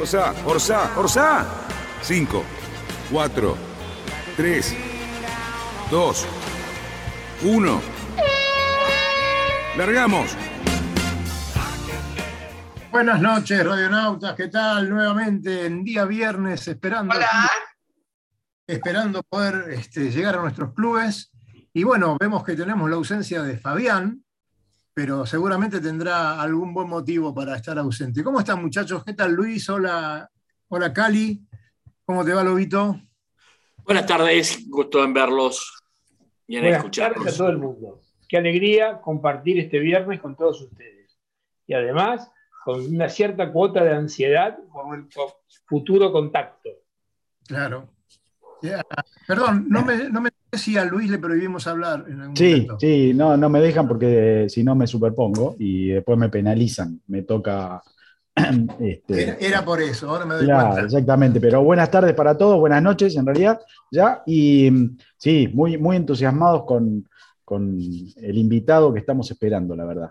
Orsa, Orsa, Orsa. 5, 4, 3, 2, 1. Largamos. Buenas noches, radionautas. ¿Qué tal? Nuevamente en día viernes, esperando, esperando poder este, llegar a nuestros clubes. Y bueno, vemos que tenemos la ausencia de Fabián, pero seguramente tendrá algún buen motivo para estar ausente. ¿Cómo están, muchachos? ¿Qué tal, Luis? Hola, hola Cali. ¿Cómo te va, Lobito? Buenas tardes, gusto en verlos y en Buenas escucharlos. tardes a todo el mundo. Qué alegría compartir este viernes con todos ustedes. Y además, con una cierta cuota de ansiedad por nuestro futuro contacto. Claro. Ya. Perdón, no me, no me si a Luis le prohibimos hablar en algún Sí, momento. sí, no, no me dejan porque si no me superpongo y después me penalizan. Me toca. este, Era, era por eso, ahora me doy claro, cuenta. exactamente. Pero buenas tardes para todos, buenas noches en realidad, ya. Y mm, sí, muy, muy entusiasmados con, con el invitado que estamos esperando, la verdad.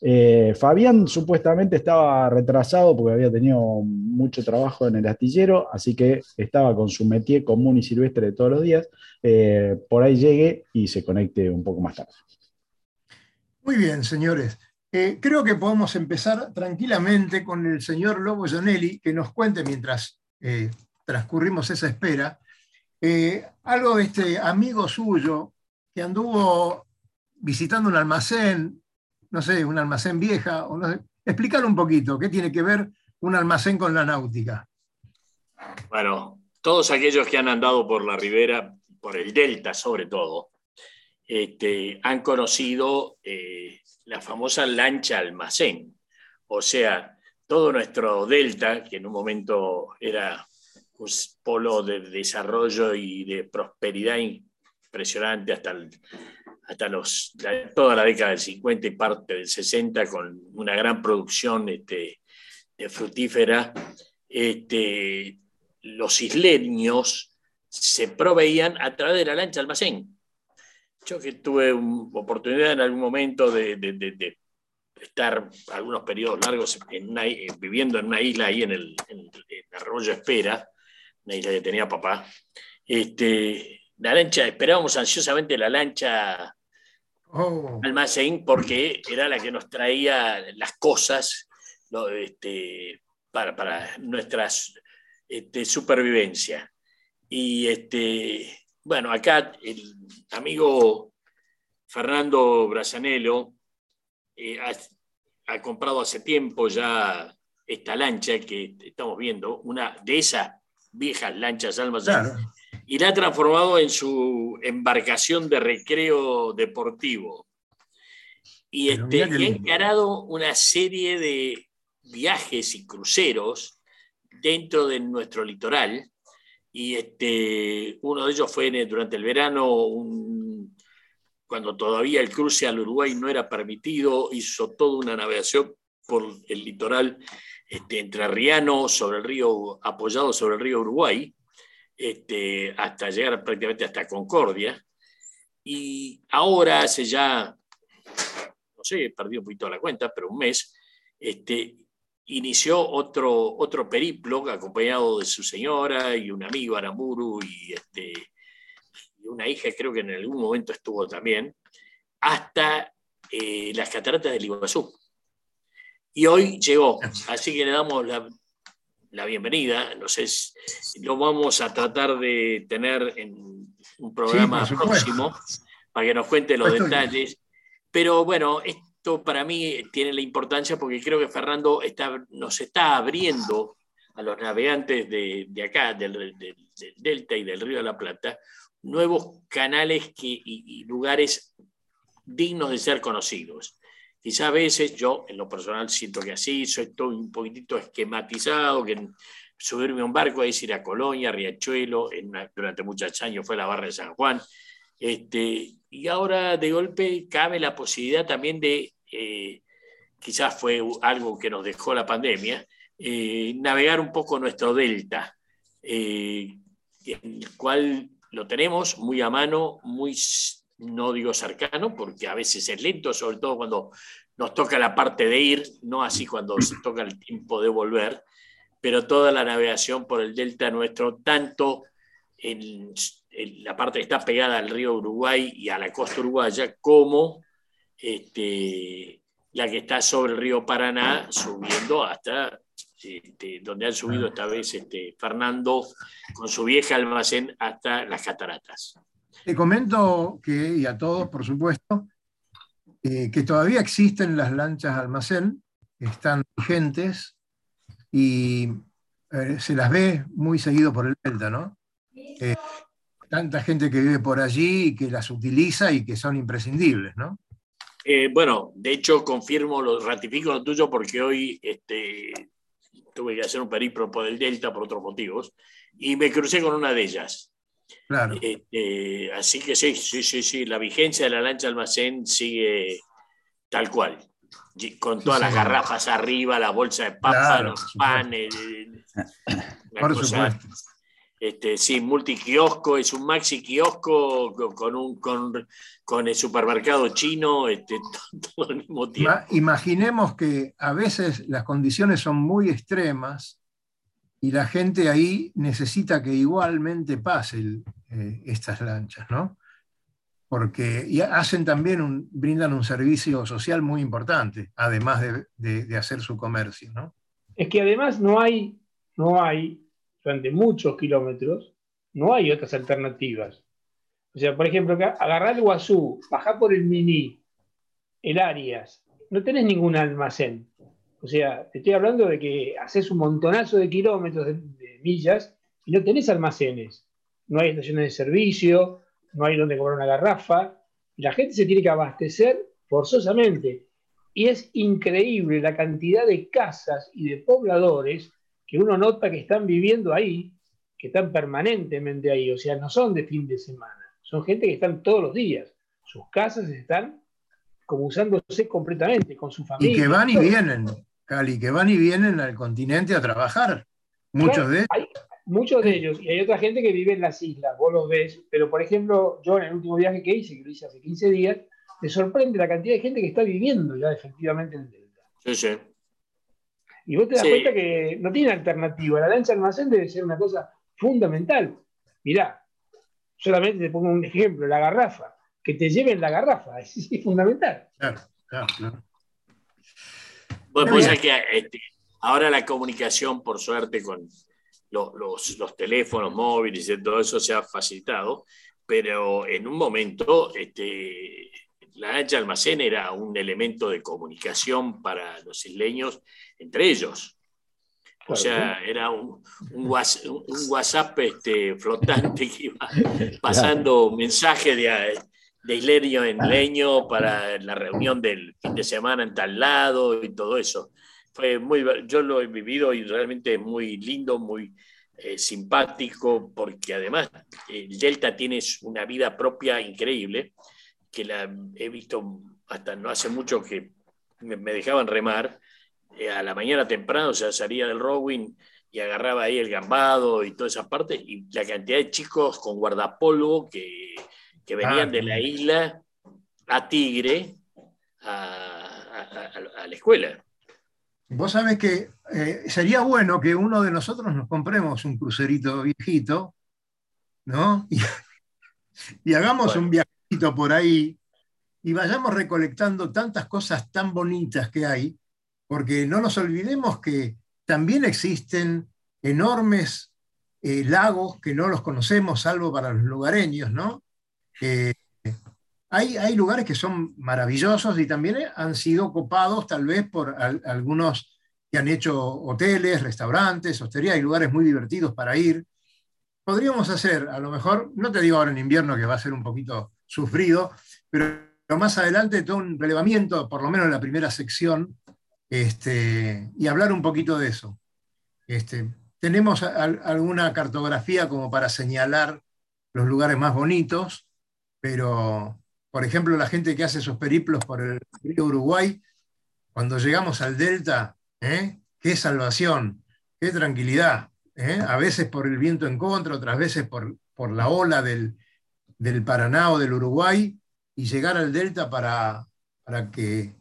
Eh, Fabián supuestamente estaba retrasado porque había tenido mucho trabajo en el astillero, así que estaba con su métier común y silvestre de todos los días. Eh, por ahí llegue y se conecte un poco más tarde. Muy bien, señores. Eh, creo que podemos empezar tranquilamente con el señor Lobo Jonelli, que nos cuente mientras transcurrimos esa espera, algo de este amigo suyo que anduvo visitando un almacén, no sé, un almacén vieja, o no sé. Explícalo un poquito, ¿qué tiene que ver un almacén con la náutica? Bueno, todos aquellos que han andado por la ribera, por el delta sobre todo, este, han conocido eh, la famosa lancha almacén. O sea, todo nuestro delta, que en un momento era un polo de desarrollo y de prosperidad impresionante hasta, el- hasta los, toda la década del 50 y parte del 60, con una gran producción este, de frutífera, este, los isleños se proveían a través de la lancha almacén. Yo que tuve un- oportunidad en algún momento de, de- de- estar algunos periodos largos eh, viviendo en una isla ahí en el, Arroyo Espera, una isla que tenía papá, este, la lancha, esperábamos ansiosamente la lancha Oh, almacén porque era la que nos traía las cosas este, para, para nuestra este, supervivencia. Y este, bueno, acá el amigo Fernando Brasanello eh, ha, ha comprado hace tiempo ya esta lancha que estamos viendo, una de esas viejas lanchas almacén, claro. Y la ha transformado en su embarcación de recreo deportivo. Y, este, y ha encarado una serie de viajes y cruceros dentro de nuestro litoral. Y este, uno de ellos fue en durante el verano, un- cuando todavía el cruce al Uruguay no era permitido, hizo toda una navegación por el litoral este, entrerriano sobre el río, apoyado sobre el río Uruguay, este, hasta llegar prácticamente hasta Concordia. Y ahora, hace ya, no sé, perdí un poquito la cuenta, pero un mes, este, inició otro, otro periplo acompañado de su señora y un amigo Aramuru y, este, y una hija, creo que en algún momento estuvo también, hasta eh, las cataratas del Iguazú. Y hoy llegó, así que le damos la, la bienvenida. No sé, si lo vamos a tratar de tener en un programa Sí, próximo para que nos cuente los Estoy- detalles. Pero bueno, esto para mí tiene la importancia porque creo que Fernando está, nos está abriendo a los navegantes de, de acá, del, del- del Delta y del Río de la Plata, nuevos canales que, y, y lugares dignos de ser conocidos. Quizá a veces yo, en lo personal, siento que así, soy todo un poquitito esquematizado, que subirme a un barco es ir a Colonia, Riachuelo, durante muchos años fue la barra de San Juan, este, y ahora de golpe cabe la posibilidad también de, eh, quizás fue algo que nos dejó la pandemia, eh, navegar un poco nuestro delta, eh, el cual lo tenemos muy a mano, muy, no digo cercano, porque a veces es lento, sobre todo cuando nos toca la parte de ir, no así cuando se toca el tiempo de volver, pero toda la navegación por el delta nuestro, tanto en, la parte que está pegada al río Uruguay y a la costa uruguaya, como este, la que está sobre el río Paraná, subiendo hasta este, donde han subido esta vez este, Fernando con su vieja almacén hasta las cataratas. Te comento que, y a todos por supuesto, eh, que todavía existen las lanchas almacén, están vigentes y eh, se las ve muy seguido por el Delta, ¿no? Eh, tanta gente que vive por allí y que las utiliza y que son imprescindibles, ¿no? bueno, de hecho confirmo, lo ratifico lo tuyo porque hoy este, tuve que hacer un periplo por el Delta por otros motivos, y me crucé con una de ellas. Claro. Este, así que sí, sí, sí, sí, la vigencia de la lancha almacén sigue tal cual, con todas las garrafas arriba, la bolsa de papas, los panes. Por supuesto. Este, sí, multiquiosco, es un maxi kiosco con, un, con, el supermercado chino, este, todo, mismo tiempo. Imaginemos que a veces las condiciones son muy extremas y la gente ahí necesita que igualmente pasen eh, estas lanchas, ¿no? Porque hacen también un, brindan un servicio social muy importante, además de, hacer su comercio, ¿no? Es que además no hay, no hay durante muchos kilómetros, no hay otras alternativas. O sea, por ejemplo, agarrar el Guazú, bajar por el Mini, el Arias, no tenés ningún almacén. O sea, te estoy hablando de que haces un montonazo de kilómetros, de, millas, y no tenés almacenes. No hay estaciones de servicio, no hay donde cobrar una garrafa, y la gente se tiene que abastecer forzosamente. Y es increíble la cantidad de casas y de pobladores que uno nota que están viviendo ahí, que están permanentemente ahí, o sea, no son de fin de semana, son gente que están todos los días. Sus casas están como usándose completamente con su familia. Y que van y vienen, Cali, que van y vienen al continente a trabajar. Muchos de ellos. muchos de ellos. Y hay otra gente que vive en las islas, vos los ves. Pero, por ejemplo, yo en el último viaje que hice, que lo hice hace 15 días, me sorprende la cantidad de gente que está viviendo ya efectivamente en el delta. Sí, sí. Y vos te das cuenta que no tiene alternativa. La lancha almacén debe ser una cosa fundamental. Mirá, solamente te pongo un ejemplo, la garrafa. Que te lleven la garrafa, es, fundamental. Claro, claro, claro. Bueno, pues que este, ahora la comunicación, por suerte, con los, teléfonos móviles y todo eso se ha facilitado, pero en un momento este, la lancha almacén era un elemento de comunicación para los isleños entre ellos. O sea, era un, WhatsApp, este, flotante que iba pasando mensajes de, de isleño en leño para la reunión del fin de semana en tal lado y todo eso. Fue muy, yo lo he vivido y realmente es muy lindo, muy eh, simpático, porque además el Delta tiene una vida propia increíble que la he visto hasta no hace mucho que me, dejaban remar, eh, a la mañana temprano, o sea, salía del rowing y agarraba ahí el gambado y toda esa parte, y la cantidad de chicos con guardapolvo que, que venían de la isla a Tigre a, la escuela. Vos sabés que eh, sería bueno que uno de nosotros nos compremos un crucerito viejito, ¿no? Y, hagamos un viaje por ahí y vayamos recolectando tantas cosas tan bonitas que hay, porque no nos olvidemos que también existen enormes eh, lagos que no los conocemos, salvo para los lugareños, ¿no? Eh, hay, hay, lugares que son maravillosos y también han sido ocupados tal vez por algunos que han hecho hoteles, restaurantes, hostería, hay lugares muy divertidos para ir. Podríamos hacer, a lo mejor, no te digo ahora en invierno que va a ser un poquito sufrido, pero pero más adelante todo un relevamiento, por lo menos en la primera sección, este, y hablar un poquito de eso. Este, tenemos alguna cartografía como para señalar los lugares más bonitos, pero, por ejemplo, la gente que hace esos periplos por el río Uruguay, cuando llegamos al delta, ¿eh? qué salvación, qué tranquilidad. ¿eh? A veces por el viento en contra, otras veces por, por la ola del, del, Paraná o del Uruguay, y llegar al delta para, para que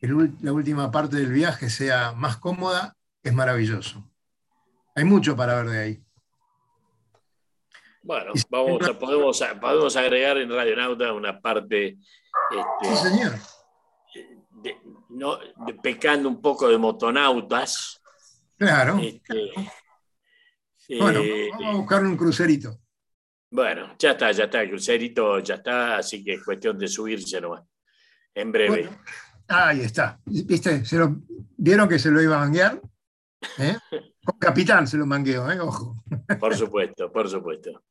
la última parte del viaje sea más cómoda, es maravilloso. Hay mucho para ver de ahí. Bueno, vamos a, podemos, podemos agregar en Radionauta una parte. Este, sí, señor. no, pecando un poco de motonautas. Claro. Este, bueno, eh, vamos a buscar un crucerito. Bueno, ya está, ya está, el crucerito ya está, así que es cuestión de subirse nomás. En breve. ahí está. ¿Viste? ¿Se lo, ¿Vieron que se lo iba a manguear? ¿Eh? Con capitán se lo mangueo, ¿eh? ojo. Por supuesto, por supuesto.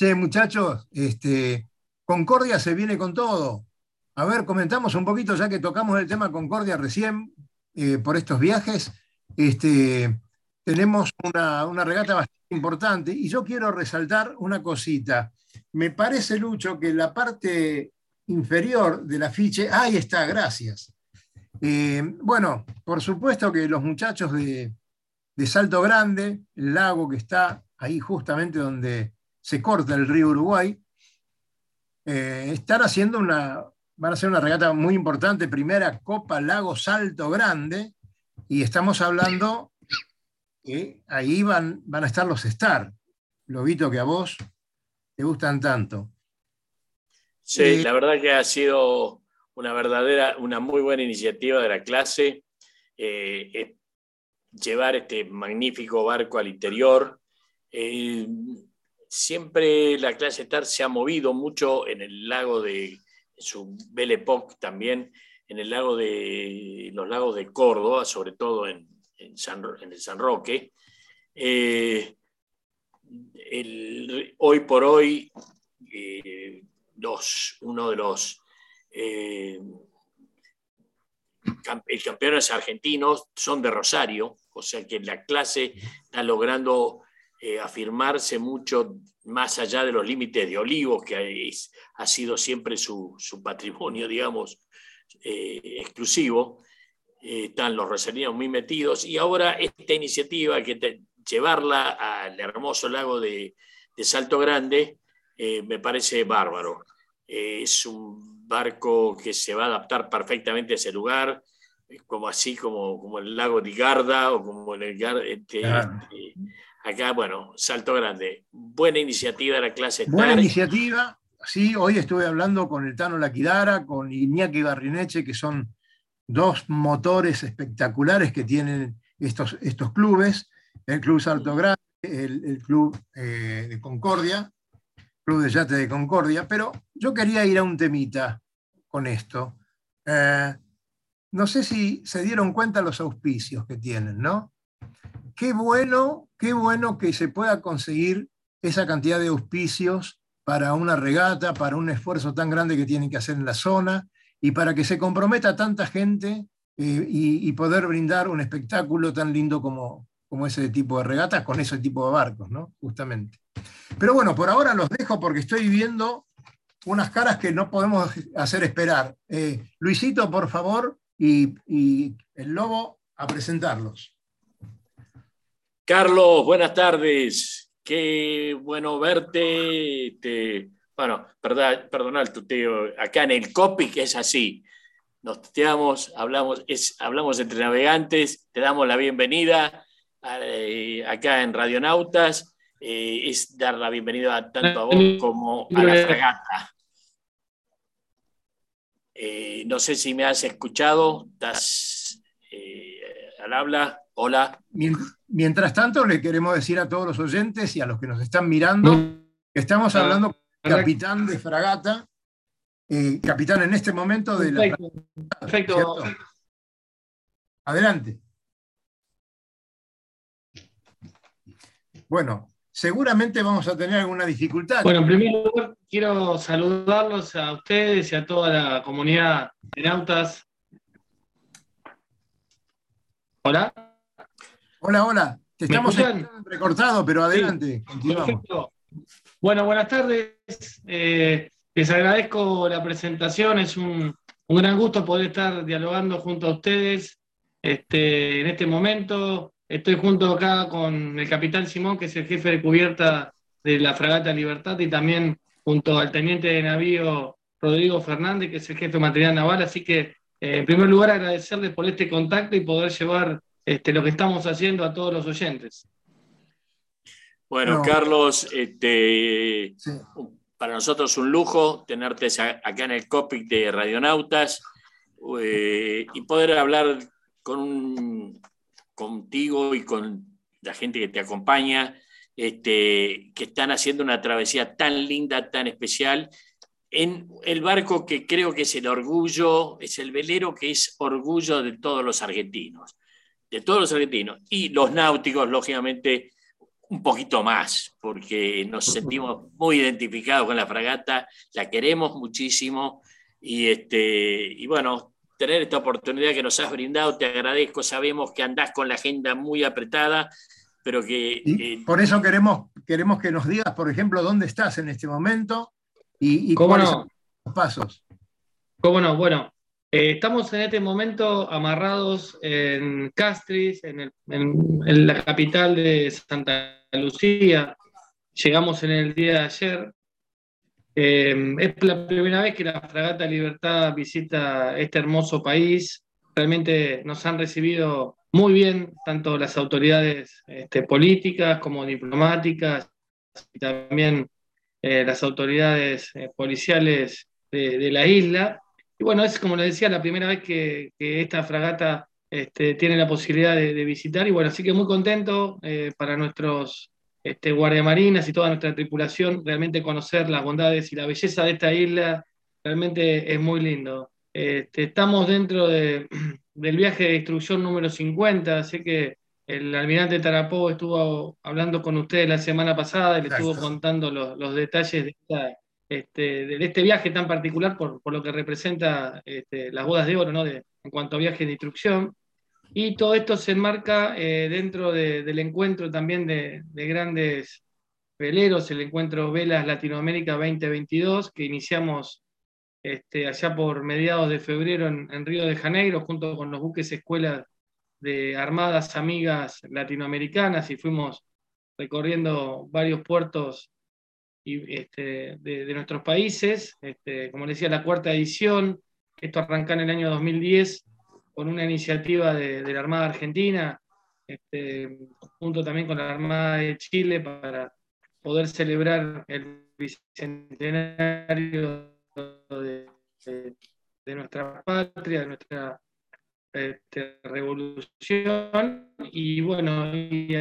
Che, muchachos, este, Concordia se viene con todo. A ver, comentamos un poquito, ya que tocamos el tema Concordia recién, eh, por estos viajes. Este, tenemos una, una regata bastante importante y yo quiero resaltar una cosita. Me parece, Lucho, que la parte inferior del afiche, ahí está, gracias. Eh, bueno, por supuesto que los muchachos de, de Salto Grande, el lago que está ahí justamente donde se corta el río Uruguay, eh, están haciendo una, van a hacer una regata muy importante, primera Copa Lago Salto Grande, y estamos hablando que ahí van, van a estar los Star, Lobito, que a vos te gustan tanto. Sí, eh, la verdad que ha sido una verdadera, una muy buena iniciativa de la clase. Eh, llevar este magnífico barco al interior siempre la clase TAR se ha movido mucho en el lago de su Belle Époque también, en el lago de los lagos de Córdoba, sobre todo en, en, el San Roque. Eh, hoy por hoy, eh, uno de los eh, campeones argentinos son de Rosario, o sea que la clase está logrando eh, afirmarse mucho más allá de los límites de Olivos, que ha sido siempre su, patrimonio, digamos, eh, exclusivo. Eh, están los rosarinos muy metidos y ahora esta iniciativa, que llevarla al hermoso lago de, Salto Grande, me parece bárbaro. es un barco que se va a adaptar perfectamente a ese lugar, como así como, como el lago de Garda o como el este, este Acá, bueno, salto grande. Buena iniciativa de la clase. Buena iniciativa. Sí, hoy estuve hablando con el Tano Laquidara, con Iñaki Barrineche, que son dos motores espectaculares que tienen estos, estos clubes, el Club Salto Grande, el, Club eh, de Concordia, Club de Yate de Concordia, pero yo quería ir a un temita con esto. Eh, no sé si se dieron cuenta los auspicios que tienen, ¿no? Qué bueno, qué bueno que se pueda conseguir esa cantidad de auspicios para una regata, para un esfuerzo tan grande que tienen que hacer en la zona y para que se comprometa tanta gente eh, y, poder brindar un espectáculo tan lindo como, como ese tipo de regatas con ese tipo de barcos, ¿no? Justamente. Pero bueno, por ahora los dejo porque estoy viendo unas caras que no podemos hacer esperar. Eh, Luisito, por favor, y, y el lobo a presentarlos. Carlos, buenas tardes. Qué bueno verte. bueno, perdón, perdona el tuteo. Acá en el COPI, que es así. Nos tuteamos, hablamos, es, hablamos entre navegantes, te damos la bienvenida eh, acá en Radionautas. Eh, es dar la bienvenida tanto a vos como a la fragata. Eh, no sé si me has escuchado, estás al habla. Hola. Mientras tanto, le queremos decir a todos los oyentes y a los que nos están mirando que estamos ah, hablando con el capitán de fragata, eh, capitán en este momento de la. Perfecto. Adelante. Bueno, seguramente vamos a tener alguna dificultad. Bueno, en primer lugar, quiero saludarlos a ustedes y a toda la comunidad de nautas. Hola. Hola, hola. Te estamos recortado, pero adelante, Perfecto. Bueno, buenas tardes. Eh, les agradezco la presentación. Es un, gran gusto poder estar dialogando junto a ustedes este, en este momento. Estoy junto acá con el capitán Simón, que es el jefe de cubierta de la fragata Libertad, y también junto al teniente de navío Rodrigo Fernández, que es el jefe de material naval. Así que, eh, en primer lugar, agradecerles por este contacto y poder llevar este, lo que estamos haciendo a todos los oyentes. Bueno, Carlos, este, para nosotros es un lujo tenerte acá en el cockpit de Radionautas eh, y poder hablar con contigo y con la gente que te acompaña, este, que están haciendo una travesía tan linda, tan especial, en el barco que creo que es el orgullo, es el velero que es orgullo de todos los argentinos de todos los argentinos y los náuticos, lógicamente, un poquito más, porque nos sentimos muy identificados con la fragata, la queremos muchísimo y, este, y bueno, tener esta oportunidad que nos has brindado, te agradezco, sabemos que andás con la agenda muy apretada, pero que... Eh, por eso queremos, queremos que nos digas, por ejemplo, dónde estás en este momento y, cuáles son los pasos. ¿Cómo no? Bueno, eh, estamos en este momento amarrados en Castris, en, la capital de Santa Lucía. Llegamos en el día de ayer. Eh, es la primera vez que la Fragata Libertad visita este hermoso país. Realmente nos han recibido muy bien, tanto las autoridades este, políticas como diplomáticas, y también eh, las autoridades policiales de la isla. Y bueno, es como les decía, la primera vez que, esta fragata este, tiene la posibilidad de, visitar. Y bueno, así que muy contento eh, para nuestros este, guardiamarinas y toda nuestra tripulación, realmente conocer las bondades y la belleza de esta isla, realmente es muy lindo. Este, estamos dentro del viaje de instrucción número 50, así que el almirante Tarapó estuvo hablando con ustedes la semana pasada y le estuvo contando los, los detalles de esta este, de este viaje tan particular por, lo que representa este, las bodas de oro, ¿no? en cuanto a viaje de instrucción. Y todo esto se enmarca eh, dentro del encuentro también de, grandes veleros, el encuentro Velas Latinoamérica 2022, que iniciamos este, allá por mediados de febrero en, Río de Janeiro, junto con los buques escuelas de armadas amigas latinoamericanas, y fuimos recorriendo varios puertos este, de, nuestros países. Este, como decía, la cuarta edición. Esto arranca en el año 2010 con una iniciativa de, la Armada Argentina, este, junto también con la Armada de Chile, para poder celebrar el bicentenario de, nuestra patria, de nuestra revolución. Y bueno, y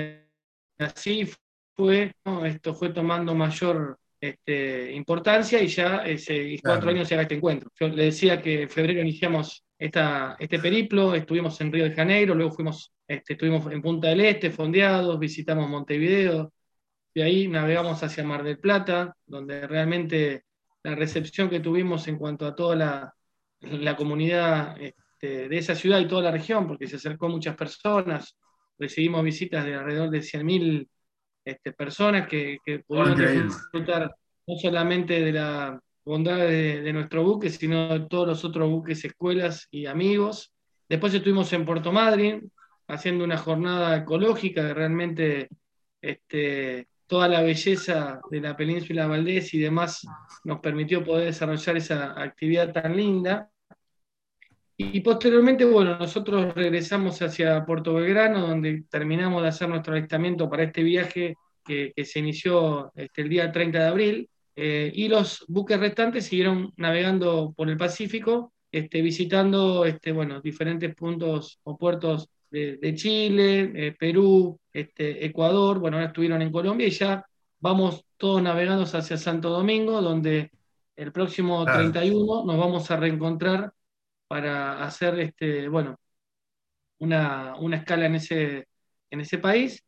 así fue, esto fue tomando mayor este, importancia y ya ese, cuatro años se haga este encuentro. Yo le decía que en febrero iniciamos esta, este periplo, estuvimos en Río de Janeiro, luego fuimos, este, estuvimos en Punta del Este, fondeados, visitamos Montevideo, de ahí navegamos hacia Mar del Plata, donde realmente la recepción que tuvimos en cuanto a toda la, la comunidad este, de esa ciudad y toda la región, porque se acercó muchas personas, recibimos visitas de alrededor de 100.000 este, personas que, que pudieron disfrutar no solamente de la bondad de, nuestro buque, sino de todos los otros buques, escuelas y amigos. Después estuvimos en Puerto Madryn haciendo una jornada ecológica que realmente este, toda la belleza de la península Valdés y demás nos permitió poder desarrollar esa actividad tan linda. Y posteriormente, bueno, nosotros regresamos hacia Puerto Belgrano, donde terminamos de hacer nuestro avistamiento para este viaje que, se inició este, el día 30 de abril. Eh, y los buques restantes siguieron navegando por el Pacífico, este, visitando este, bueno, diferentes puntos o puertos de, Chile, eh, Perú, este, Ecuador, bueno, ahora estuvieron en Colombia y ya vamos todos navegando hacia Santo Domingo, donde el próximo 31 nos vamos a reencontrar para hacer este, bueno, una, escala en ese, en ese país.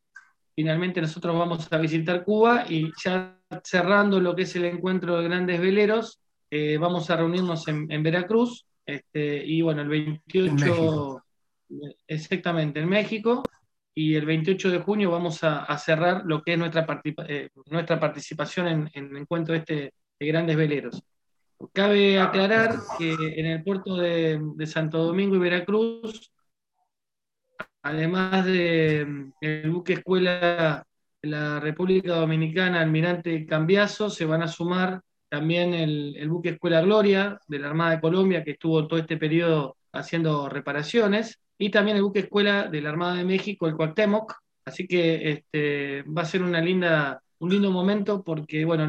finalmente nosotros vamos a visitar Cuba y ya cerrando lo que es el encuentro de grandes veleros, eh, vamos a reunirnos en, Veracruz este, y bueno, el 28, exactamente, en México, y el 28 de junio vamos a, cerrar lo que es nuestra, eh, nuestra participación en, el encuentro este de grandes veleros. Cabe aclarar que en el puerto de, Santo Domingo y Veracruz, además del de, buque escuela de la República Dominicana, Almirante Cambiazo, se van a sumar también el, el, buque Escuela Gloria de la Armada de Colombia, que estuvo todo este periodo haciendo reparaciones, y también el buque escuela de la Armada de México, el Cuauhtémoc. Así que este, va a ser una linda, un lindo momento porque bueno,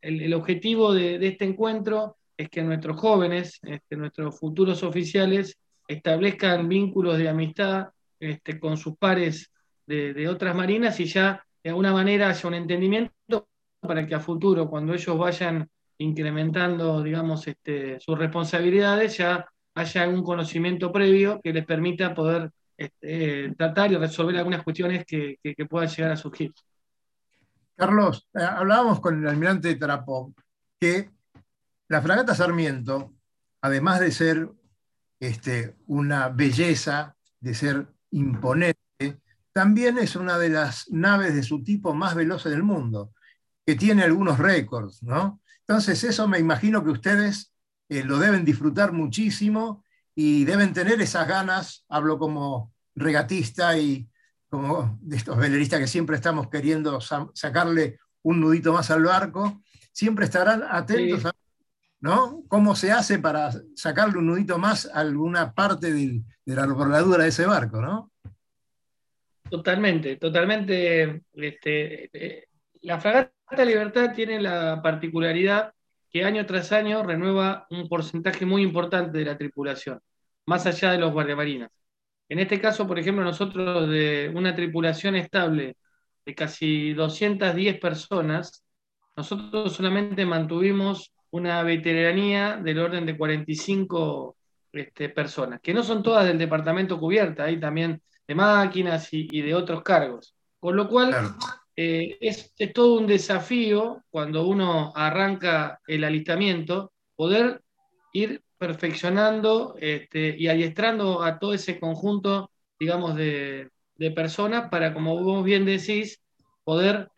el, objetivo de, este encuentro es que nuestros jóvenes, este, nuestros futuros oficiales, establezcan vínculos de amistad este, con sus pares de, otras marinas y ya de alguna manera haya un entendimiento para que a futuro, cuando ellos vayan incrementando, digamos, este, sus responsabilidades, ya haya algún conocimiento previo que les permita poder eh, tratar y resolver algunas cuestiones que, puedan llegar a surgir. Carlos, eh, hablábamos con el almirante Tarapov que la fragata Sarmiento, además de ser este, una belleza, de ser imponente, también es una de las naves de su tipo más veloces del mundo, que tiene algunos récords, ¿no? Entonces, eso me imagino que ustedes eh, lo deben disfrutar muchísimo y deben tener esas ganas, hablo como regatista y como de estos veleristas que siempre estamos queriendo sacarle un nudito más al barco, siempre estarán atentos a ¿no? cómo se hace para sacarle un nudito más a alguna parte de la bordadura de ese barco, ¿no? Totalmente, totalmente. Este, eh, la fragata Libertad tiene la particularidad que año tras año renueva un porcentaje muy importante de la tripulación, más allá de los guardiamarinas. En este caso, por ejemplo, nosotros de una tripulación estable de casi 210 personas, nosotros solamente mantuvimos una veteranía del orden de 45 este, personas, que no son todas del departamento cubierta, hay también de máquinas y, de otros cargos. Con lo cual, eh, es, todo un desafío cuando uno arranca el alistamiento, poder ir perfeccionando este, y adiestrando a todo ese conjunto, digamos, de, personas para, como vos bien decís, poder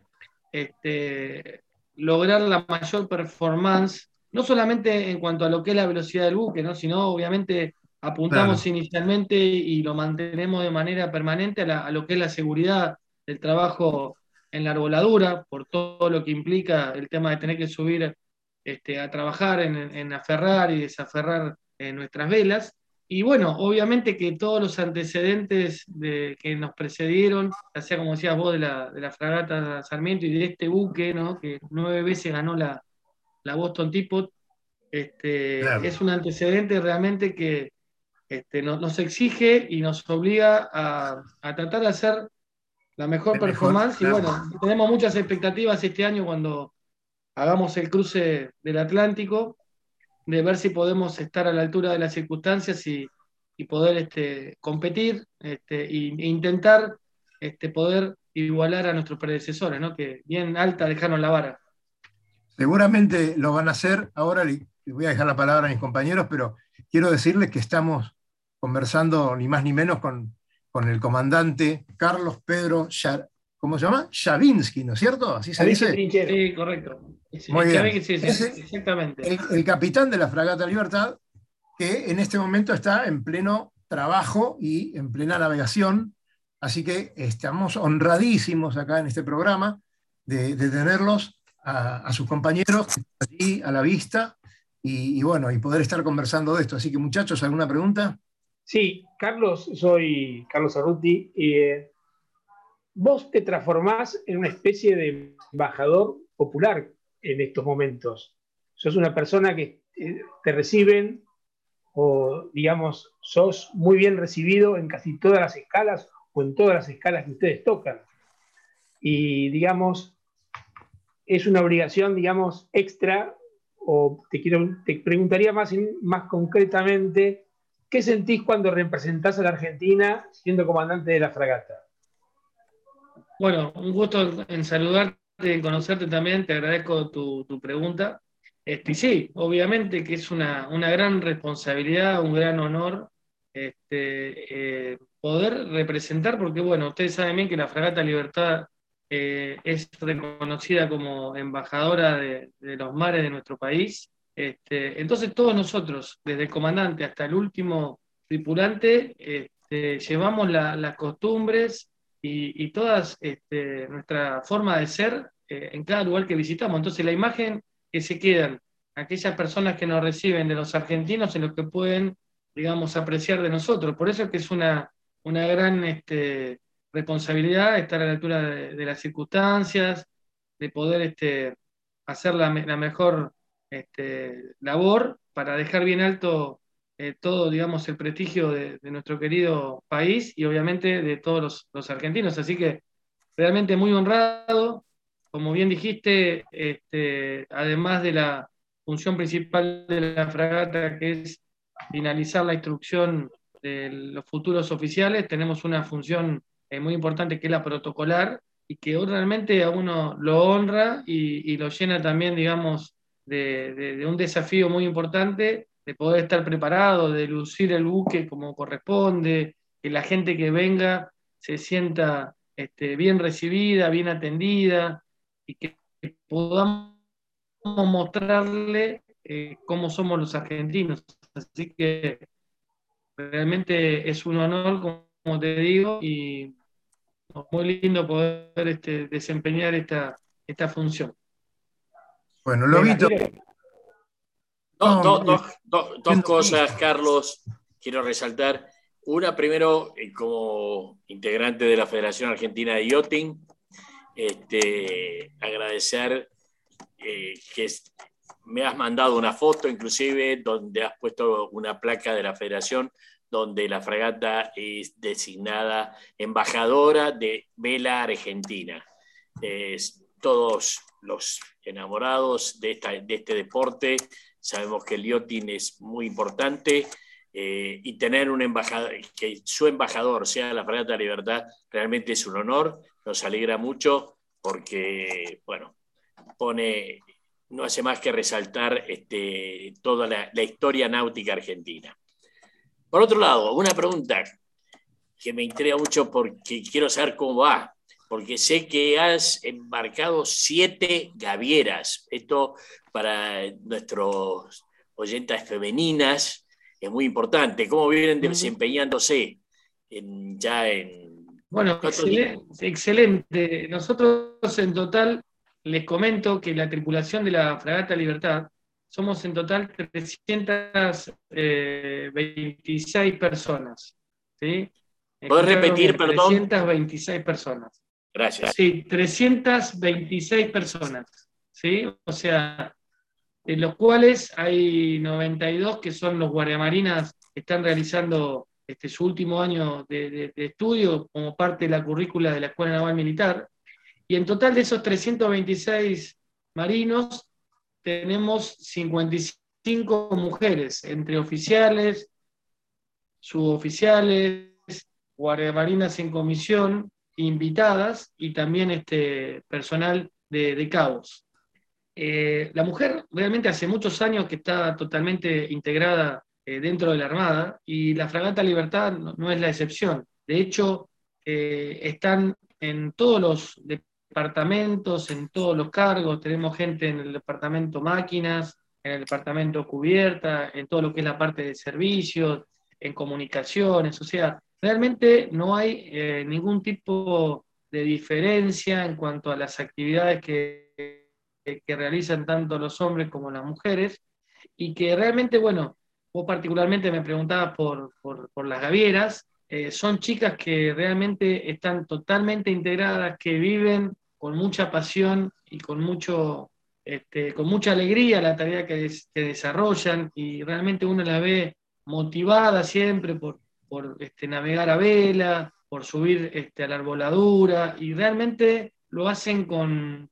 este, lograr la mayor performance, no solamente en cuanto a lo que es la velocidad del buque, ¿no? sino obviamente apuntamos inicialmente y lo mantenemos de manera permanente a, a, lo que es la seguridad del trabajo en la arboladura, por todo lo que implica el tema de tener que subir este, a trabajar en, aferrar y desaferrar nuestras velas. Y bueno, obviamente que todos los antecedentes de, que nos precedieron, ya sea como decías vos de la, de la fragata Sarmiento y de este buque, ¿no? que nueve veces ganó la, la Boston Teapot, este, es un antecedente realmente que este, nos, exige y nos obliga a, a tratar de hacer la mejor performance. y bueno, tenemos muchas expectativas este año cuando hagamos el cruce del Atlántico, de ver si podemos estar a la altura de las circunstancias y, poder este, competir este, e intentar este, poder igualar a nuestros predecesores, ¿no? que bien alta dejaron la vara. Seguramente lo van a hacer. Ahora le voy a dejar la palabra a mis compañeros, pero quiero decirles que estamos conversando ni más ni menos con con el comandante Carlos Pedro, ¿cómo se llama? Chavinsky, ¿no es cierto? Así se dice. Sí, correcto. Muy bien. exactamente. El, capitán de la Fragata Libertad, que en este momento está en pleno trabajo y en plena navegación, así que estamos honradísimos acá en este programa de, tenerlos a, sus compañeros allí a la vista y, y bueno, y poder estar conversando de esto. Así que muchachos, ¿alguna pregunta? Sí, Carlos, soy Carlos Arruti. Eh, vos te transformás en una especie de embajador popular en estos momentos. Sos una persona que eh, te reciben o, digamos, sos muy bien recibido en casi todas las escalas o en todas las escalas que ustedes tocan. Y, digamos, es una obligación, digamos, extra, o te, quiero, te preguntaría más, más concretamente, ¿Qué sentís cuando representás a la Argentina siendo comandante de la fragata? Bueno, un gusto en saludarte, en conocerte también, te agradezco tu, tu pregunta. Este, sí, obviamente que es una, una gran responsabilidad, un gran honor este, eh, poder representar, porque bueno, ustedes saben bien que la Fragata Libertad eh, es reconocida como embajadora de, los mares de nuestro país. Este, entonces todos nosotros, desde el comandante hasta el último tripulante, este, llevamos la, las costumbres y, todas este, nuestra forma de ser eh, en cada lugar que visitamos. Entonces la imagen que se quedan aquellas personas que nos reciben de los argentinos en lo que pueden, digamos, apreciar de nosotros. Por eso es que es una, una gran este, responsabilidad estar a la altura de, las circunstancias, de poder este, hacer la, mejor labor para dejar bien alto eh, todo, digamos, el prestigio de, nuestro querido país y obviamente de todos los, argentinos. Así que realmente muy honrado, como bien dijiste, este, además de la función principal de la fragata, que es finalizar la instrucción de los futuros oficiales, tenemos una función eh, muy importante que es la protocolar y que realmente a uno lo honra y, lo llena también, digamos, de, de, un desafío muy importante, de poder estar preparado, de lucir el buque como corresponde, que la gente que venga se sienta este, bien recibida, bien atendida y que podamos mostrarle eh, cómo somos los argentinos. Así que realmente es un honor, como te digo, y muy lindo poder este, desempeñar esta, esta función. Bueno, lo dos cosas, Carlos, quiero resaltar. Una, primero, eh, como integrante de la Federación Argentina de Yachting, este, agradecer eh, que me has mandado una foto inclusive donde has puesto una placa de la federación donde la fragata es designada embajadora de Vela Argentina. todos los enamorados de, esta, de, este deporte sabemos que el yachting es muy importante eh, y tener un embajador, que su embajador sea la Fragata Libertad realmente es un honor, nos alegra mucho porque, bueno, pone, no hace más que resaltar este, toda la, la, historia náutica argentina. Por otro lado, una pregunta que me intriga mucho porque quiero saber cómo va, porque sé que has embarcado siete gavieras. Esto para nuestros oyentas femeninas es muy importante. ¿Cómo vienen desempeñándose en, ya en... Bueno, excelente, excelente. Nosotros en total les comento que la tripulación de la Fragata Libertad somos en total 326 eh, personas. ¿sí? ¿Puedes repetir, 326 perdón? 326 personas. Gracias. Sí, 326 personas. ¿sí? O sea, de los cuales hay 92 que son los guardiamarinas que están realizando este, su último año de, de, de estudio como parte de la currícula de la Escuela Naval Militar y en total de esos 326 marinos, tenemos 55 mujeres, entre oficiales, suboficiales, guardiamarinas en comisión, invitadas y también este personal de, de cabos. Eh, la mujer realmente hace muchos años que está totalmente integrada eh, dentro de la Armada y la Fragata Libertad no, es la excepción. De hecho, eh, están en todos los departamentos, en todos los cargos, tenemos gente en el departamento máquinas, en el departamento cubierta, en todo lo que es la parte de servicios, en comunicaciones, o sea, realmente no hay eh, ningún tipo de diferencia en cuanto a las actividades que, que, realizan tanto los hombres como las mujeres, y que realmente, bueno, vos particularmente me preguntabas por, por, las gavieras, eh, son chicas que realmente están totalmente integradas, que viven con mucha pasión y con, mucho, este, con mucha alegría la tarea que, que, desarrollan. Y realmente uno la ve motivada siempre por, por este, navegar a vela, por subir este, a la arboladura y realmente lo hacen con,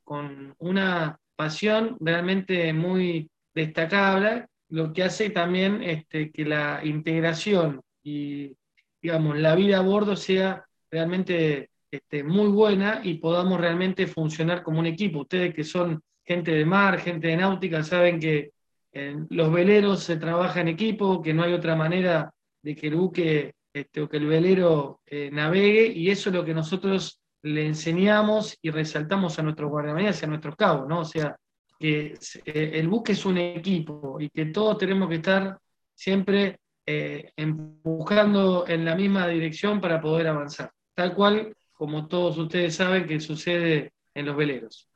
una pasión realmente muy destacable, lo que hace también este, que la integración y digamos, la vida a bordo sea realmente este, muy buena y podamos realmente funcionar como un equipo. Ustedes que son gente de mar, gente de náutica, saben que en los veleros se trabaja en equipo, que no hay otra manera de que el buque este, o que el velero eh, navegue, y eso es lo que nosotros le enseñamos y resaltamos a nuestros guardiamanías y a nuestros cabos, ¿no? O sea, que eh, el buque es un equipo y que todos tenemos que estar siempre eh, empujando en la misma dirección para poder avanzar, tal cual como todos ustedes saben que sucede en los veleros.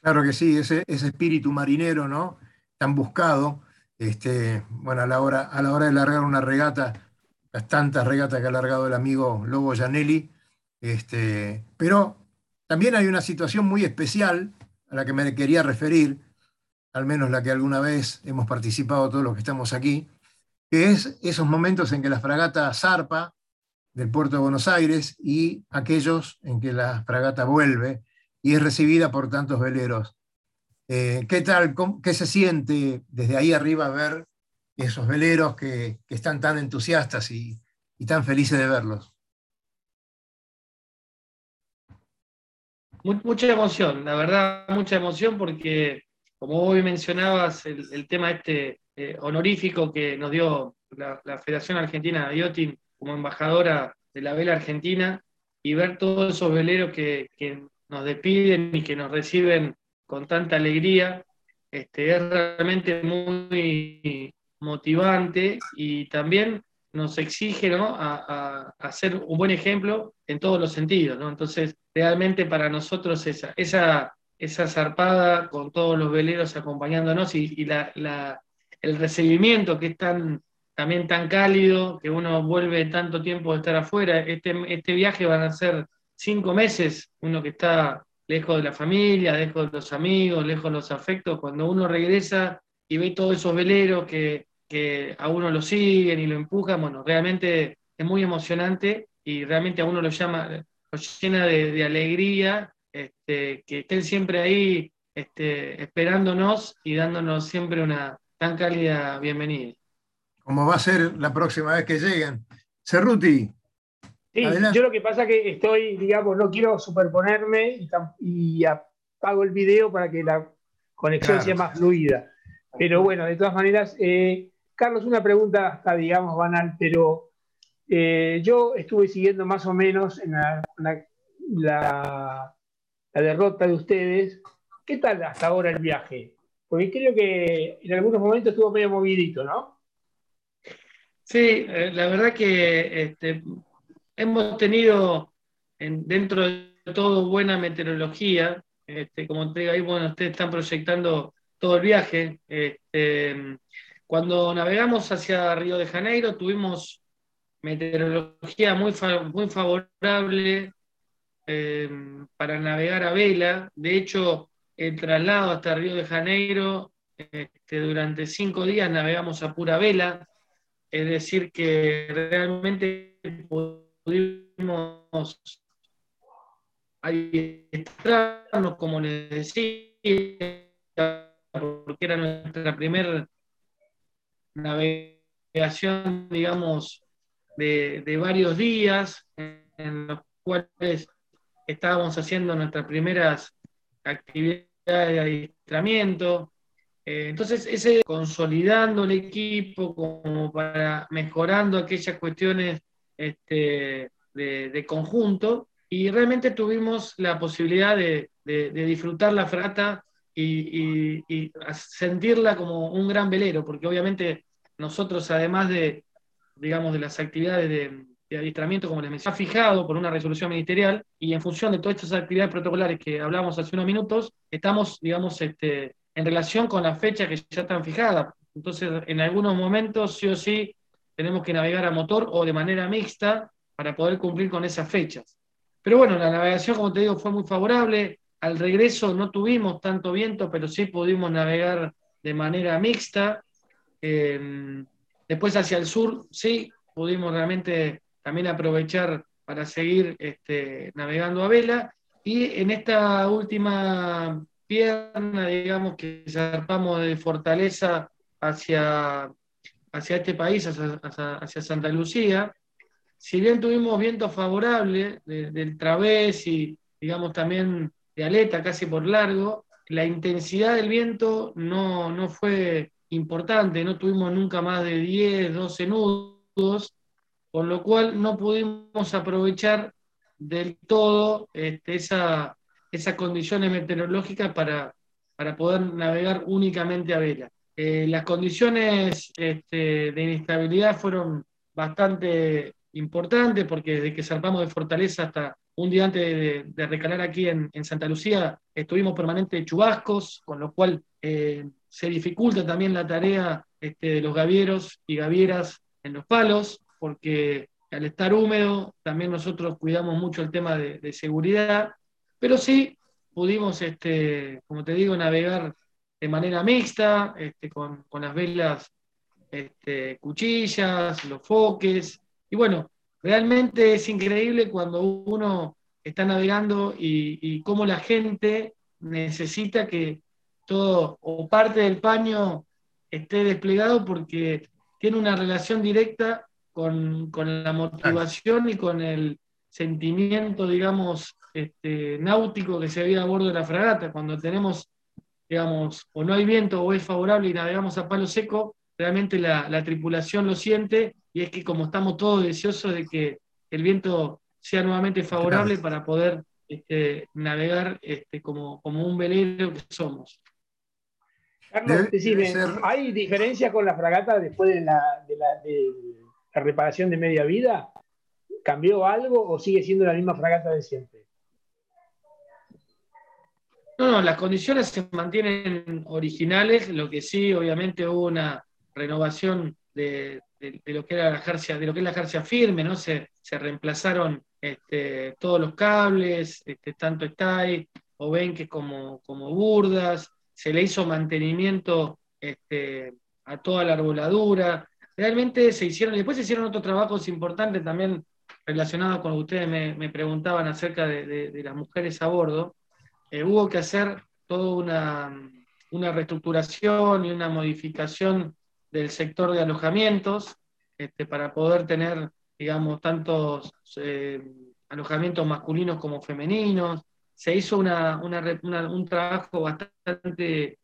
Claro que sí, ese, ese espíritu marinero, ¿no? Tan buscado, este, bueno, a la, hora, a la hora de largar una regata, las tantas regatas que ha largado el amigo Lobo Janelli, este, pero también hay una situación muy especial a la que me quería referir, al menos la que alguna vez hemos participado todos los que estamos aquí, que es esos momentos en que la fragata zarpa del puerto de Buenos Aires y aquellos en que la fragata vuelve y es recibida por tantos veleros. Eh, ¿Qué tal? ¿Qué se siente desde ahí arriba ver esos veleros que, están tan entusiastas y, tan felices de verlos? Mucha emoción, la verdad, mucha emoción porque, como hoy mencionabas, el, tema este eh, honorífico que nos dio la, Federación Argentina de Yachting como embajadora de la vela argentina y ver todos esos veleros que, nos despiden y que nos reciben con tanta alegría, este, es realmente muy motivante y también nos exige ¿no? a, a, ser un buen ejemplo en todos los sentidos. ¿no? Entonces, realmente para nosotros esa, esa, esa zarpada con todos los veleros acompañándonos y, y la, la, el recibimiento que es tan, también tan cálido, que uno vuelve tanto tiempo de estar afuera. Este, este viaje van a ser cinco meses, uno que está lejos de la familia, lejos de los amigos, lejos de los afectos, cuando uno regresa y ve todos esos veleros que, que a uno lo siguen y lo empujan, bueno, realmente es muy emocionante y realmente a uno lo llama, lo llena de, alegría, este, que estén siempre ahí este, esperándonos y dándonos siempre una tan cálida bienvenida como va a ser la próxima vez que lleguen. Cerruti. Sí, yo lo que pasa es que estoy, digamos, no quiero superponerme y, apago el video para que la conexión sea más fluida. Pero bueno, de todas maneras, eh, Carlos, una pregunta hasta, digamos, banal, pero eh, yo estuve siguiendo más o menos en la, la, derrota de ustedes. ¿Qué tal hasta ahora el viaje? Porque creo que en algunos momentos estuvo medio movidito, ¿no? Sí, eh, la verdad que este, hemos tenido dentro de todo buena meteorología. Este, como te digo, ahí bueno, ustedes están proyectando todo el viaje. Este, cuando navegamos hacia Río de Janeiro tuvimos meteorología muy, muy favorable em, para navegar a vela. De hecho, el traslado hasta Río de Janeiro, este, durante cinco días navegamos a pura vela es decir, que realmente pudimos adiestrarnos, como les decía, porque era nuestra primera navegación, digamos, de, de, varios días, en los cuales estábamos haciendo nuestras primeras actividades de adiestramiento, eh, entonces, ese consolidando el equipo como para mejorando aquellas cuestiones este, de, conjunto y realmente tuvimos la posibilidad de, disfrutar la frata y, sentirla como un gran velero, porque obviamente nosotros además de, digamos, de las actividades de, de adiestramiento, como les mencioné, fijado por una resolución ministerial y en función de todas estas actividades protocolares que hablamos hace unos minutos, estamos, digamos, este, en relación con las fechas que ya están fijadas. Entonces, en algunos momentos, sí o sí, tenemos que navegar a motor o de manera mixta para poder cumplir con esas fechas. Pero bueno, la navegación, como te digo, fue muy favorable. Al regreso no tuvimos tanto viento, pero sí pudimos navegar de manera mixta. Em, después hacia el sur, sí, pudimos realmente también aprovechar para seguir este, navegando a vela. Y en esta última pierna, digamos, que zarpamos de Fortaleza hacia, hacia este país, hacia, Santa Lucía. si bien tuvimos viento favorable del través y, digamos, también de aleta casi por largo, la intensidad del viento no, no fue importante, no tuvimos nunca más de 10, 12 nudos, con lo cual no pudimos aprovechar del todo este, esa, esas condiciones meteorológicas para, para poder navegar únicamente a vela. Eh, las condiciones este, de inestabilidad fueron bastante importante porque desde que zarpamos de Fortaleza hasta un día antes de, recalar aquí en, Santa Lucía, estuvimos permanentes chubascos, con lo cual eh, se dificulta también la tarea este, de los gavieros y gavieras en los palos, porque al estar húmedo también nosotros cuidamos mucho el tema de, seguridad, pero sí pudimos, este, como te digo, navegar de manera mixta, este, con, con, las velas este, cuchillas, los foques, y bueno, realmente es increíble cuando uno está navegando y, cómo la gente necesita que todo o parte del paño esté desplegado porque tiene una relación directa con, la motivación y con el sentimiento, digamos, este, náutico que se había a bordo de la fragata. Cuando tenemos, digamos, o no hay viento o es favorable y navegamos a palo seco, realmente la tripulación lo siente y es que como estamos todos deseosos de que el viento sea nuevamente favorable para poder este, navegar este, como, como un velero que somos. Carlos, ¿hay diferencia con la fragata después de la, de la, reparación de media vida? ¿Cambió algo o sigue siendo la misma fragata de siempre? No, no, las condiciones se mantienen originales, lo que sí, obviamente hubo una renovación de, lo que era la jarcia, de lo que es la jarcia firme, ¿no? Se, reemplazaron este, todos los cables, este, tanto STAI o Benques como, como burdas, se le hizo mantenimiento este, a toda la arboladura. Realmente se hicieron, después se hicieron otros trabajos importantes también relacionados con lo que ustedes me, preguntaban acerca de, las mujeres a bordo. Eh, hubo que hacer toda una, una reestructuración y una modificación del sector de alojamientos este, para poder tener, digamos, tantos eh, alojamientos masculinos como femeninos. Se hizo un trabajo bastante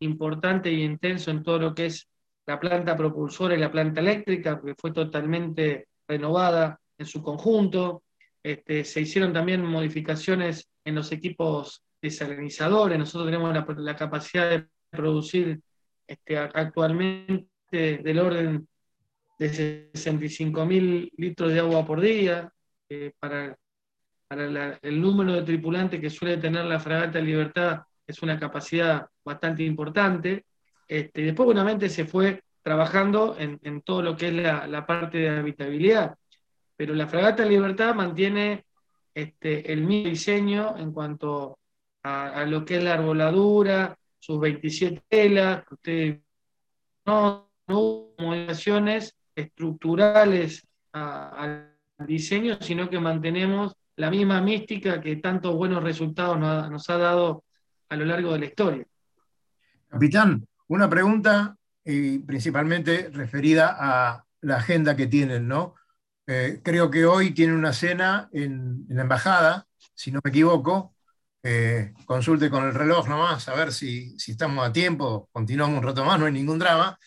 importante y intenso en todo lo que es la planta propulsora y la planta eléctrica, que fue totalmente renovada en su conjunto. Este, se hicieron también modificaciones en los equipos desalinizadores. Nosotros tenemos la, capacidad de producir este, actualmente del orden de 65 mil litros de agua por día, eh, para, el número de tripulantes que suele tener la fragata Libertad es una capacidad bastante importante. Este, después, buenamente, se fue trabajando en, todo lo que es la, parte de habitabilidad, pero la fragata Libertad mantiene este, el mismo diseño en cuanto a, lo que es la arboladura, sus 27 telas, que ustedes no no modificaciones estructurales al diseño, sino que mantenemos la misma mística que tantos buenos resultados nos ha, dado a lo largo de la historia. Capitán, una pregunta y principalmente referida a la agenda que tienen, ¿no? Eh, creo que hoy tienen una cena en, la embajada, si no me equivoco. Eh, consulte con el reloj nomás, a ver si, si estamos a tiempo, continuamos un rato más, no hay ningún drama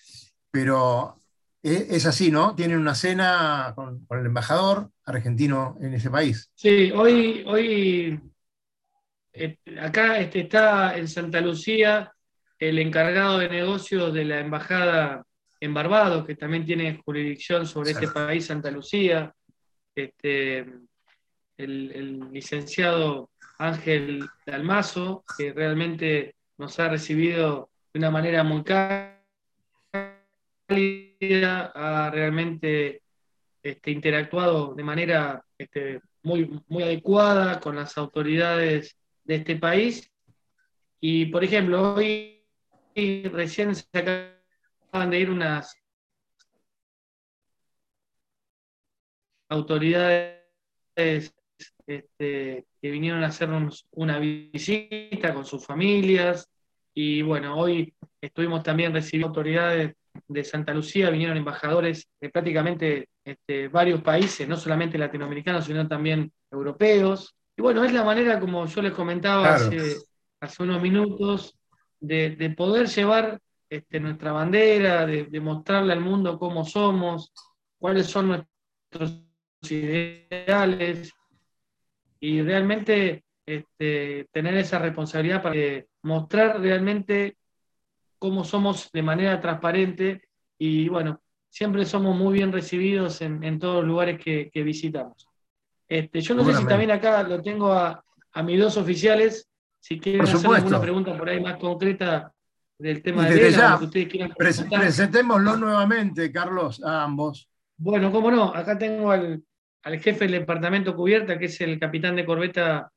pero e, es así, ¿no? Tienen una cena con, el embajador argentino en ese país. Sí, hoy, hoy eh, acá este, está en Santa Lucía el encargado de negocios de la embajada en Barbados, que también tiene jurisdicción sobre este país, Santa Lucía, este, el, el, licenciado Ángel Dalmazo, que realmente nos ha recibido de una manera muy cálida ha realmente este, interactuado de manera este, muy, muy adecuada con las autoridades de este país. Y, por ejemplo, hoy recién se acaban de ir unas autoridades este, que vinieron a hacernos una visita con sus familias. Y bueno, hoy estuvimos también recibiendo autoridades de Santa Lucía vinieron embajadores de prácticamente este, varios países, no solamente latinoamericanos, sino también europeos. Y bueno, es la manera, como yo les comentaba hace, unos minutos, de, poder llevar este, nuestra bandera, de, mostrarle al mundo cómo somos, cuáles son nuestros ideales y realmente este, tener esa responsabilidad para mostrar realmente cómo somos de manera transparente y bueno, siempre somos muy bien recibidos en, todos los lugares que, visitamos. Este, yo no sé si también acá lo tengo a, mis dos oficiales, si quieren hacer alguna pregunta por ahí más concreta del tema de Vela, que ustedes quieran Presentémoslo nuevamente, Carlos, a ambos. Bueno, cómo no, acá tengo al, al jefe del departamento cubierta, que es el capitán de corbeta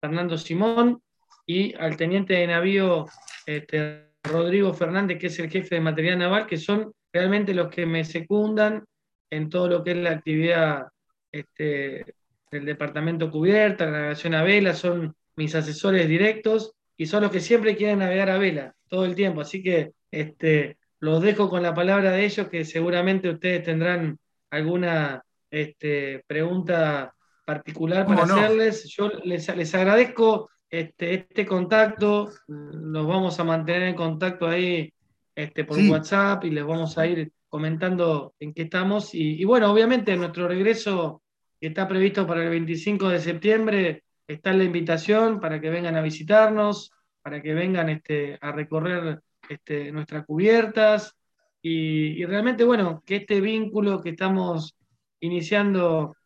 Fernando Simón, y al teniente de navío este, Rodrigo Fernández, que es el jefe de material naval, que son realmente los que me secundan en todo lo que es la actividad este, del departamento cubierta, la navegación a vela, son mis asesores directos y son los que siempre quieren navegar a vela todo el tiempo. Así que este, los dejo con la palabra de ellos, que seguramente ustedes tendrán alguna este, pregunta particular para hacerles. Yo les, les agradezco este, este contacto, nos vamos a mantener en contacto ahí este, por WhatsApp y les vamos a ir comentando en qué estamos. Y, bueno, obviamente nuestro regreso que está previsto para el 25 de septiembre, está en la invitación para que vengan a visitarnos, para que vengan este, a recorrer este, nuestras cubiertas. Y, realmente, bueno, que este vínculo que estamos iniciando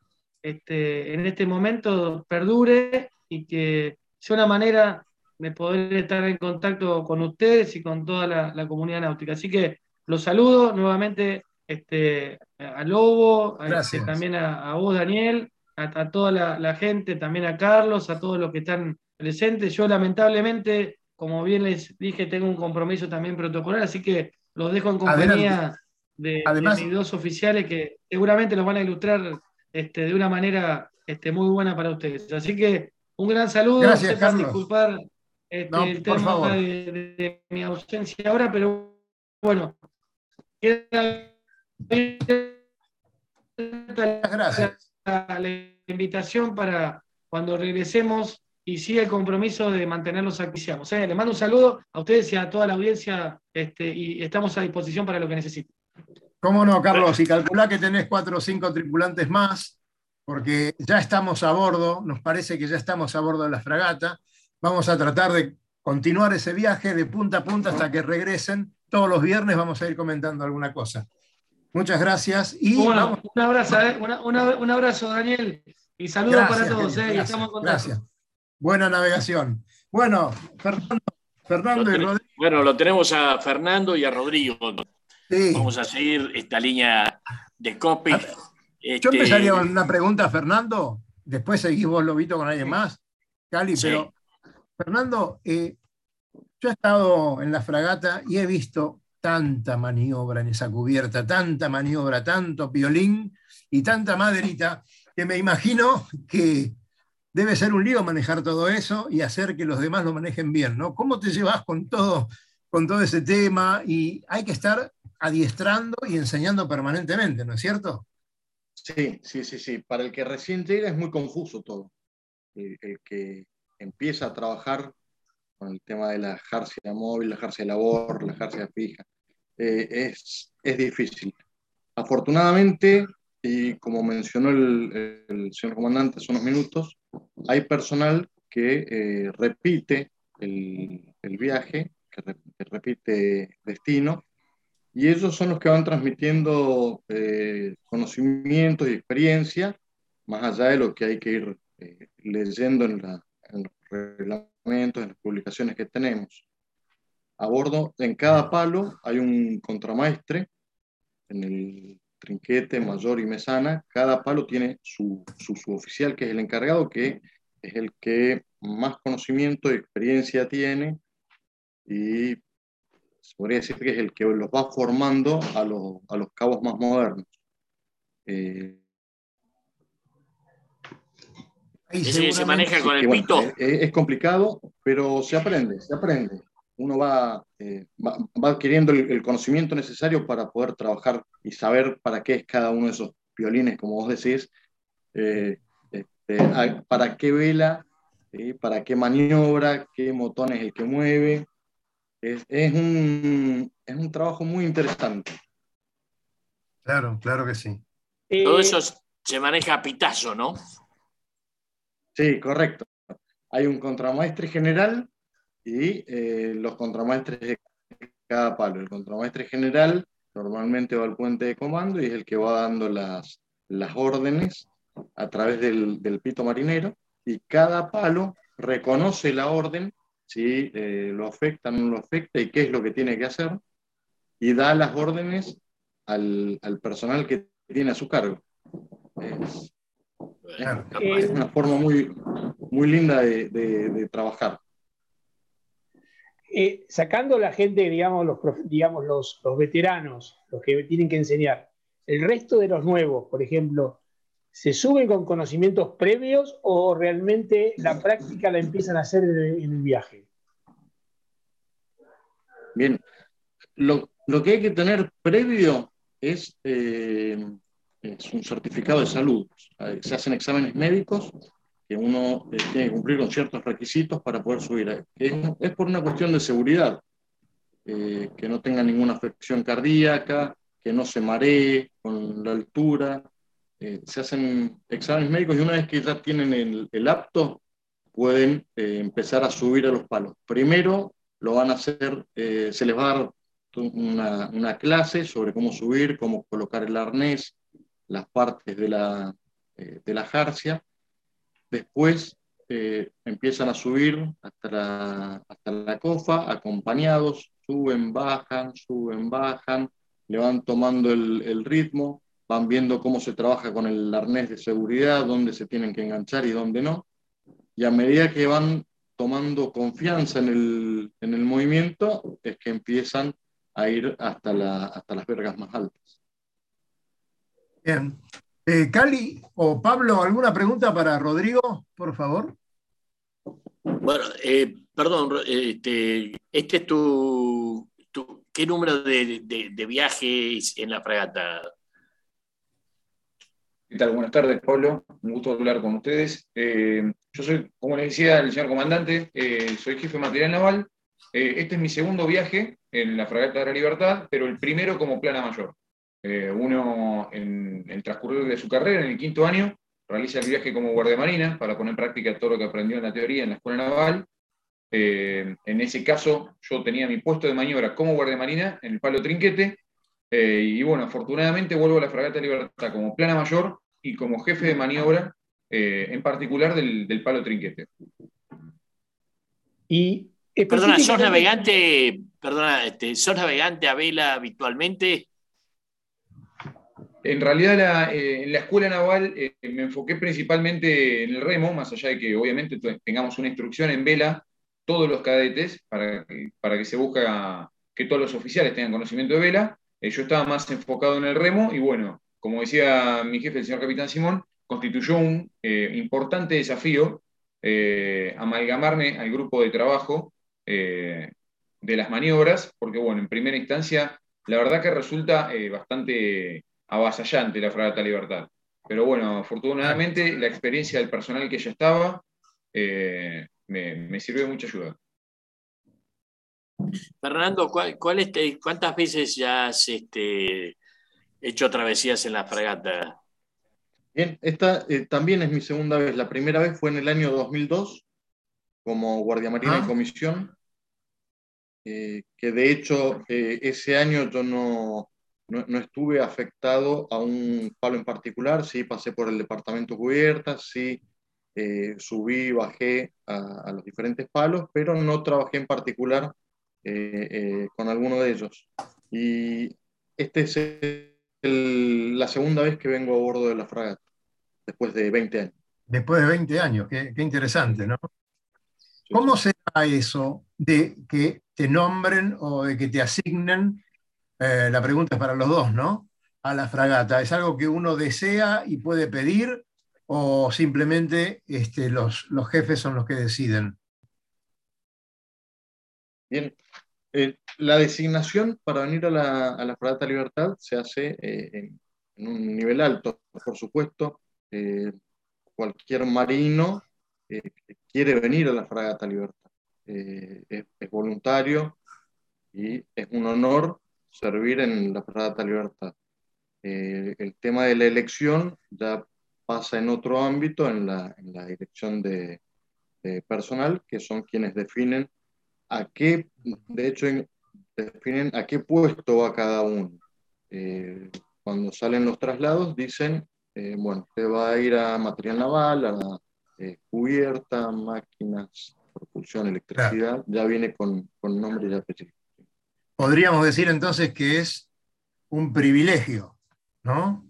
este, en este momento perdure y que sea una manera de poder estar en contacto con ustedes y con toda la, comunidad náutica. Así que los saludo nuevamente este, a Lobo, este, también a, vos, Daniel, a, toda la, gente, también a Carlos, a todos los que están presentes. Yo lamentablemente, como bien les dije, tengo un compromiso también protocolar, así que los dejo en compañía de, mis dos oficiales que seguramente los van a ilustrar este, de una manera este, muy buena para ustedes. Así que un gran saludo. Gracias, Carlos. disculpar este, el tema de, mi ausencia ahora, pero bueno. Gracias. La invitación para cuando regresemos y siga el compromiso de mantenerlos activos. ¿eh? Les mando un saludo a ustedes y a toda la audiencia este, y estamos a disposición para lo que necesiten. ¿Cómo no, Carlos? Y calcula que tenés cuatro o cinco tripulantes más porque ya estamos a bordo, nos parece que ya estamos a bordo de la fragata. Vamos a tratar de continuar ese viaje de punta a punta hasta que regresen. Todos los viernes vamos a ir comentando alguna cosa. Muchas gracias. Y un, abrazo, ¿eh? un abrazo, Daniel. Y saludos para todos. ¿eh? Gracias, Buena navegación. Bueno, Fernando, Fernando y Rodrigo. Bueno, lo tenemos a Fernando y a Rodrigo. Vamos a seguir esta línea de copy. Yo este, empezaría con una pregunta, Fernando. Después seguís vos, Lobito, con alguien más. Cali, pero Fernando, eh, yo he estado en la fragata y he visto tanta maniobra en esa cubierta, tanta maniobra, tanto violín y tanta maderita, que me imagino que debe ser un lío manejar todo eso y hacer que los demás lo manejen bien, ¿no? ¿Cómo te llevas con todo, con todo ese tema? Y hay que estar adiestrando y enseñando permanentemente, ¿no es cierto? Sí, sí, sí, sí. Para el que recién llega es muy confuso todo. El, que empieza a trabajar con el tema de la jarcia móvil, la jarcia labor, la jarcia fija, eh, es, es difícil. Afortunadamente, y como mencionó el, señor comandante hace unos minutos, hay personal que eh, repite el, el viaje, que, repite destino, y ellos son los que van transmitiendo eh, conocimientos y experiencia, más allá de lo que hay que ir eh, leyendo en, los reglamentos, en las publicaciones que tenemos. A bordo, en cada palo hay un contramaestre, en el trinquete, mayor y mesana, cada palo tiene su, su, su oficial, que es el encargado, que es el que más conocimiento y experiencia tiene y se podría decir que es el que los va formando a los, a los cabos más modernos. Eh, se maneja con el pito. Eh, es, complicado, pero se aprende, se aprende. Uno va, eh, va, adquiriendo el, conocimiento necesario para poder trabajar y saber para qué es cada uno de esos violines, como vos decís, eh, este, para qué vela, para qué maniobra, qué motón es el que mueve. Es, un, es un trabajo muy interesante. Claro, claro que sí. Todo eso se maneja a pitazo, ¿no? Sí, correcto. Hay un contramaestre general y eh, los contramaestres de cada palo. El contramaestre general normalmente va al puente de comando y es el que va dando las, las órdenes a través del, pito marinero y cada palo reconoce la orden, si eh, lo afecta o no lo afecta y qué es lo que tiene que hacer y da las órdenes al, personal que tiene a su cargo. Es, una forma muy, muy linda de trabajar. Eh, sacando la gente, digamos, los, digamos los, veteranos, los que tienen que enseñar, el resto de los nuevos, por ejemplo, ¿se suben con conocimientos previos o realmente la práctica la empiezan a hacer en el, viaje? Bien, lo, que hay que tener previo es, eh, es un certificado de salud. Se hacen exámenes médicos que uno eh, tiene que cumplir con ciertos requisitos para poder subir. Es, por una cuestión de seguridad, eh, que no tenga ninguna afección cardíaca, que no se maree con la altura. Eh, se hacen exámenes médicos y una vez que ya tienen el, apto, pueden empezar a subir a los palos. Primero lo van a hacer, se les va a dar una, una, clase sobre cómo subir, cómo colocar el arnés, las partes de la, de la jarcia Después eh, empiezan a subir hasta la, hasta la cofa, acompañados, suben, bajan, suben, bajan, le van tomando el, ritmo, van viendo cómo se trabaja con el arnés de seguridad, dónde se tienen que enganchar y dónde no. Y a medida que van tomando confianza en el, en el movimiento, es que empiezan a ir hasta, la, hasta las vergas más altas. Bien. Eh, Cali o Pablo, ¿alguna pregunta para Rodrigo, por favor? Bueno, eh, perdón, este, este es tu, ¿qué número de, viajes en la fragata? ¿Qué tal? Buenas tardes, Pablo. Un gusto hablar con ustedes. Eh, yo soy, como les decía el señor comandante, soy jefe de material naval. este es mi segundo viaje en la fragata de la Libertad, pero el primero como plana mayor. Eh, uno en el transcurrir de su carrera, en el quinto año, realiza el viaje como guardiamarina para poner en práctica todo lo que aprendió en la teoría en la escuela naval. Eh, en ese caso, yo tenía mi puesto de maniobra como guardiamarina en el palo trinquete. Eh, y bueno, afortunadamente vuelvo a la Fragata Libertad como plana mayor y como jefe de maniobra, en particular del, palo trinquete. Y Perdona, ¿sos navegante, perdona, este, ¿sos navegante a vela habitualmente? En realidad, eh, en la escuela naval eh, me enfoqué principalmente en el remo, más allá de que obviamente tengamos una instrucción en vela, todos los cadetes, para que, para que se busca que todos los oficiales tengan conocimiento de vela. Eh, yo estaba más enfocado en el remo y bueno, como decía mi jefe, el señor capitán Simón, constituyó un importante desafío amalgamarme al grupo de trabajo de las maniobras, porque bueno, en primera instancia, la verdad que resulta bastante avasallante la Fragata Libertad. Pero bueno, afortunadamente la experiencia del personal que ya estaba eh, me, sirvió de mucha ayuda. Fernando, ¿cuál, ¿cuántas veces ya has este, hecho travesías en la fragata? Bien, esta eh, también es mi segunda vez. La primera vez fue en el año 2002 como guardia marina en ah. comisión, eh, que de hecho ese año yo no, no, estuve afectado a un palo en particular, sí pasé por el departamento cubierta, sí eh, subí, bajé a, los diferentes palos, pero no trabajé en particular eh, eh, con alguno de ellos. Y esta es la segunda vez que vengo a bordo de la fragata, después de 20 años. Después de 20 años, qué, qué interesante, ¿no? ¿Cómo será eso de que te nombren o de que te asignen eh, la pregunta es para los dos, ¿no? A la fragata. ¿Es algo que uno desea y puede pedir o simplemente este, los, los jefes son los que deciden? Bien, eh, la designación para venir a la, a la Fragata Libertad se hace eh, en, en un nivel alto, por supuesto. Eh, cualquier marino eh, quiere venir a la Fragata Libertad. Eh, es, es, voluntario y es un honor servir en la Fragata Libertad. el tema de la elección ya pasa en otro ámbito, en la, en la dirección de, de, personal, que son quienes definen a qué, de hecho, definen a qué puesto va cada uno. Eh, cuando salen los traslados dicen, eh, bueno, usted va a ir a material naval, a eh, cubierta, máquinas, propulsión, electricidad, ya viene con, con nombre y apellido. Podríamos decir entonces que es un privilegio, ¿no?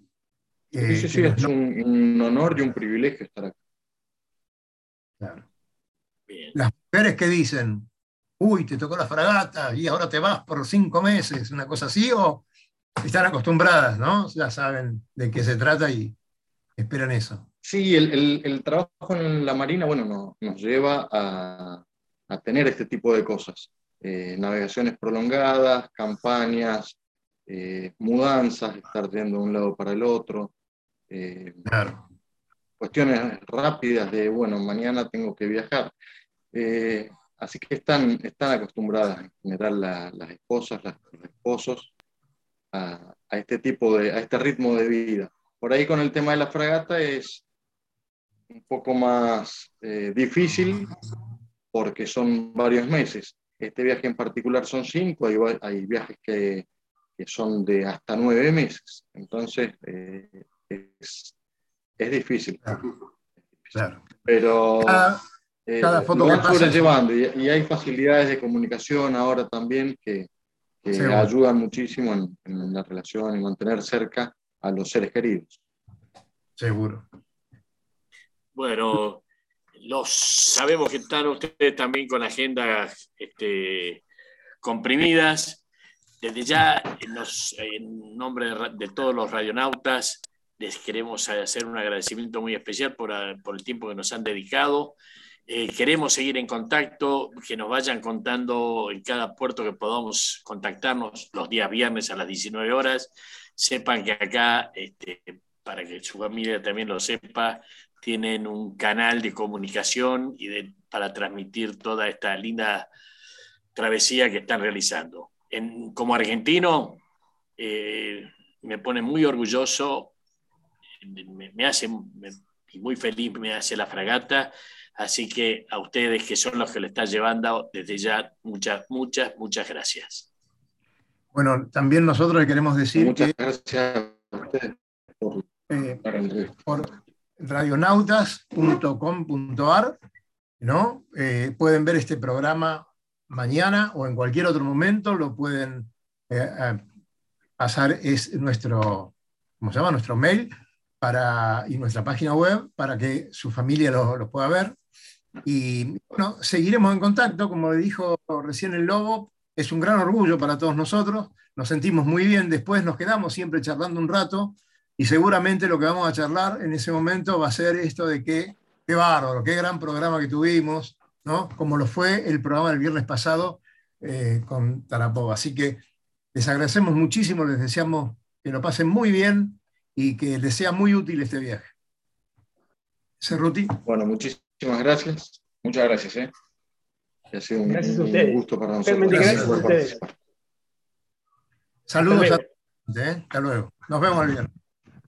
sí, sí, sí, es un, un, honor y un privilegio estar acá. Claro. Bien. Las mujeres que dicen, uy, te tocó la fragata y ahora te vas por cinco meses, una cosa así, o están acostumbradas, ¿no? Ya saben de qué se trata y esperan eso. Sí, el, el, el trabajo en la Marina, bueno, no, nos lleva a, a, tener este tipo de cosas. Eh, navegaciones prolongadas, campañas, eh, mudanzas, estar yendo de un lado para el otro. Eh, claro. Cuestiones rápidas de, bueno, mañana tengo que viajar. Así que están, están acostumbradas en general la, las esposas, las, los esposos, a, a, este tipo de, a este ritmo de vida. Por ahí con el tema de la fragata es un poco más eh, difícil porque son varios meses. Este viaje en particular son cinco, hay, hay viajes que, que, son de hasta nueve meses. Entonces eh, es, es, difícil. Claro. claro. Pero cada, cada foto lo van sobrellevando y, y, hay facilidades de comunicación ahora también que, que sí, ayudan muchísimo en, en, la relación y mantener cerca a los seres queridos. Seguro. Bueno, los sabemos que están ustedes también con agendas este, comprimidas. Desde ya, en, los, en nombre de, de, todos los radionautas, les queremos hacer un agradecimiento muy especial por, por el tiempo que nos han dedicado. Eh, queremos seguir en contacto, que nos vayan contando en cada puerto que podamos contactarnos los días viernes a las 19 horas. Sepan que acá, este, para que su familia también lo sepa, tienen un canal de comunicación y de, para transmitir toda esta linda travesía que están realizando. En, como argentino, eh, me pone muy orgulloso, me, me hace me, muy feliz, me hace la fragata Así que a ustedes que son los que le están llevando, desde ya muchas, muchas, muchas gracias. Bueno, también nosotros le queremos decir muchas que, gracias a ustedes por, eh, por radionautas.com.ar, ¿no? Eh, pueden ver este programa mañana o en cualquier otro momento, lo pueden eh, pasar, es nuestro, ¿cómo se llama? Nuestro mail para, y nuestra página web para que su familia lo, lo pueda ver. Y bueno, seguiremos en contacto, como dijo recién el Lobo, es un gran orgullo para todos nosotros, nos sentimos muy bien, después nos quedamos siempre charlando un rato y seguramente lo que vamos a charlar en ese momento va a ser esto de que, qué bárbaro, qué gran programa que tuvimos, ¿no? como lo fue el programa del viernes pasado eh, con Tarapova. Así que les agradecemos muchísimo, les deseamos que lo pasen muy bien y que les sea muy útil este viaje. Cerruti. Bueno, muchísimas gracias. Muchas gracias. ¿eh? Ha sido un, gracias a un gusto para nosotros. Gracias, gracias a ustedes. Saludos Hasta a ¿eh? Hasta luego. Nos vemos el viernes.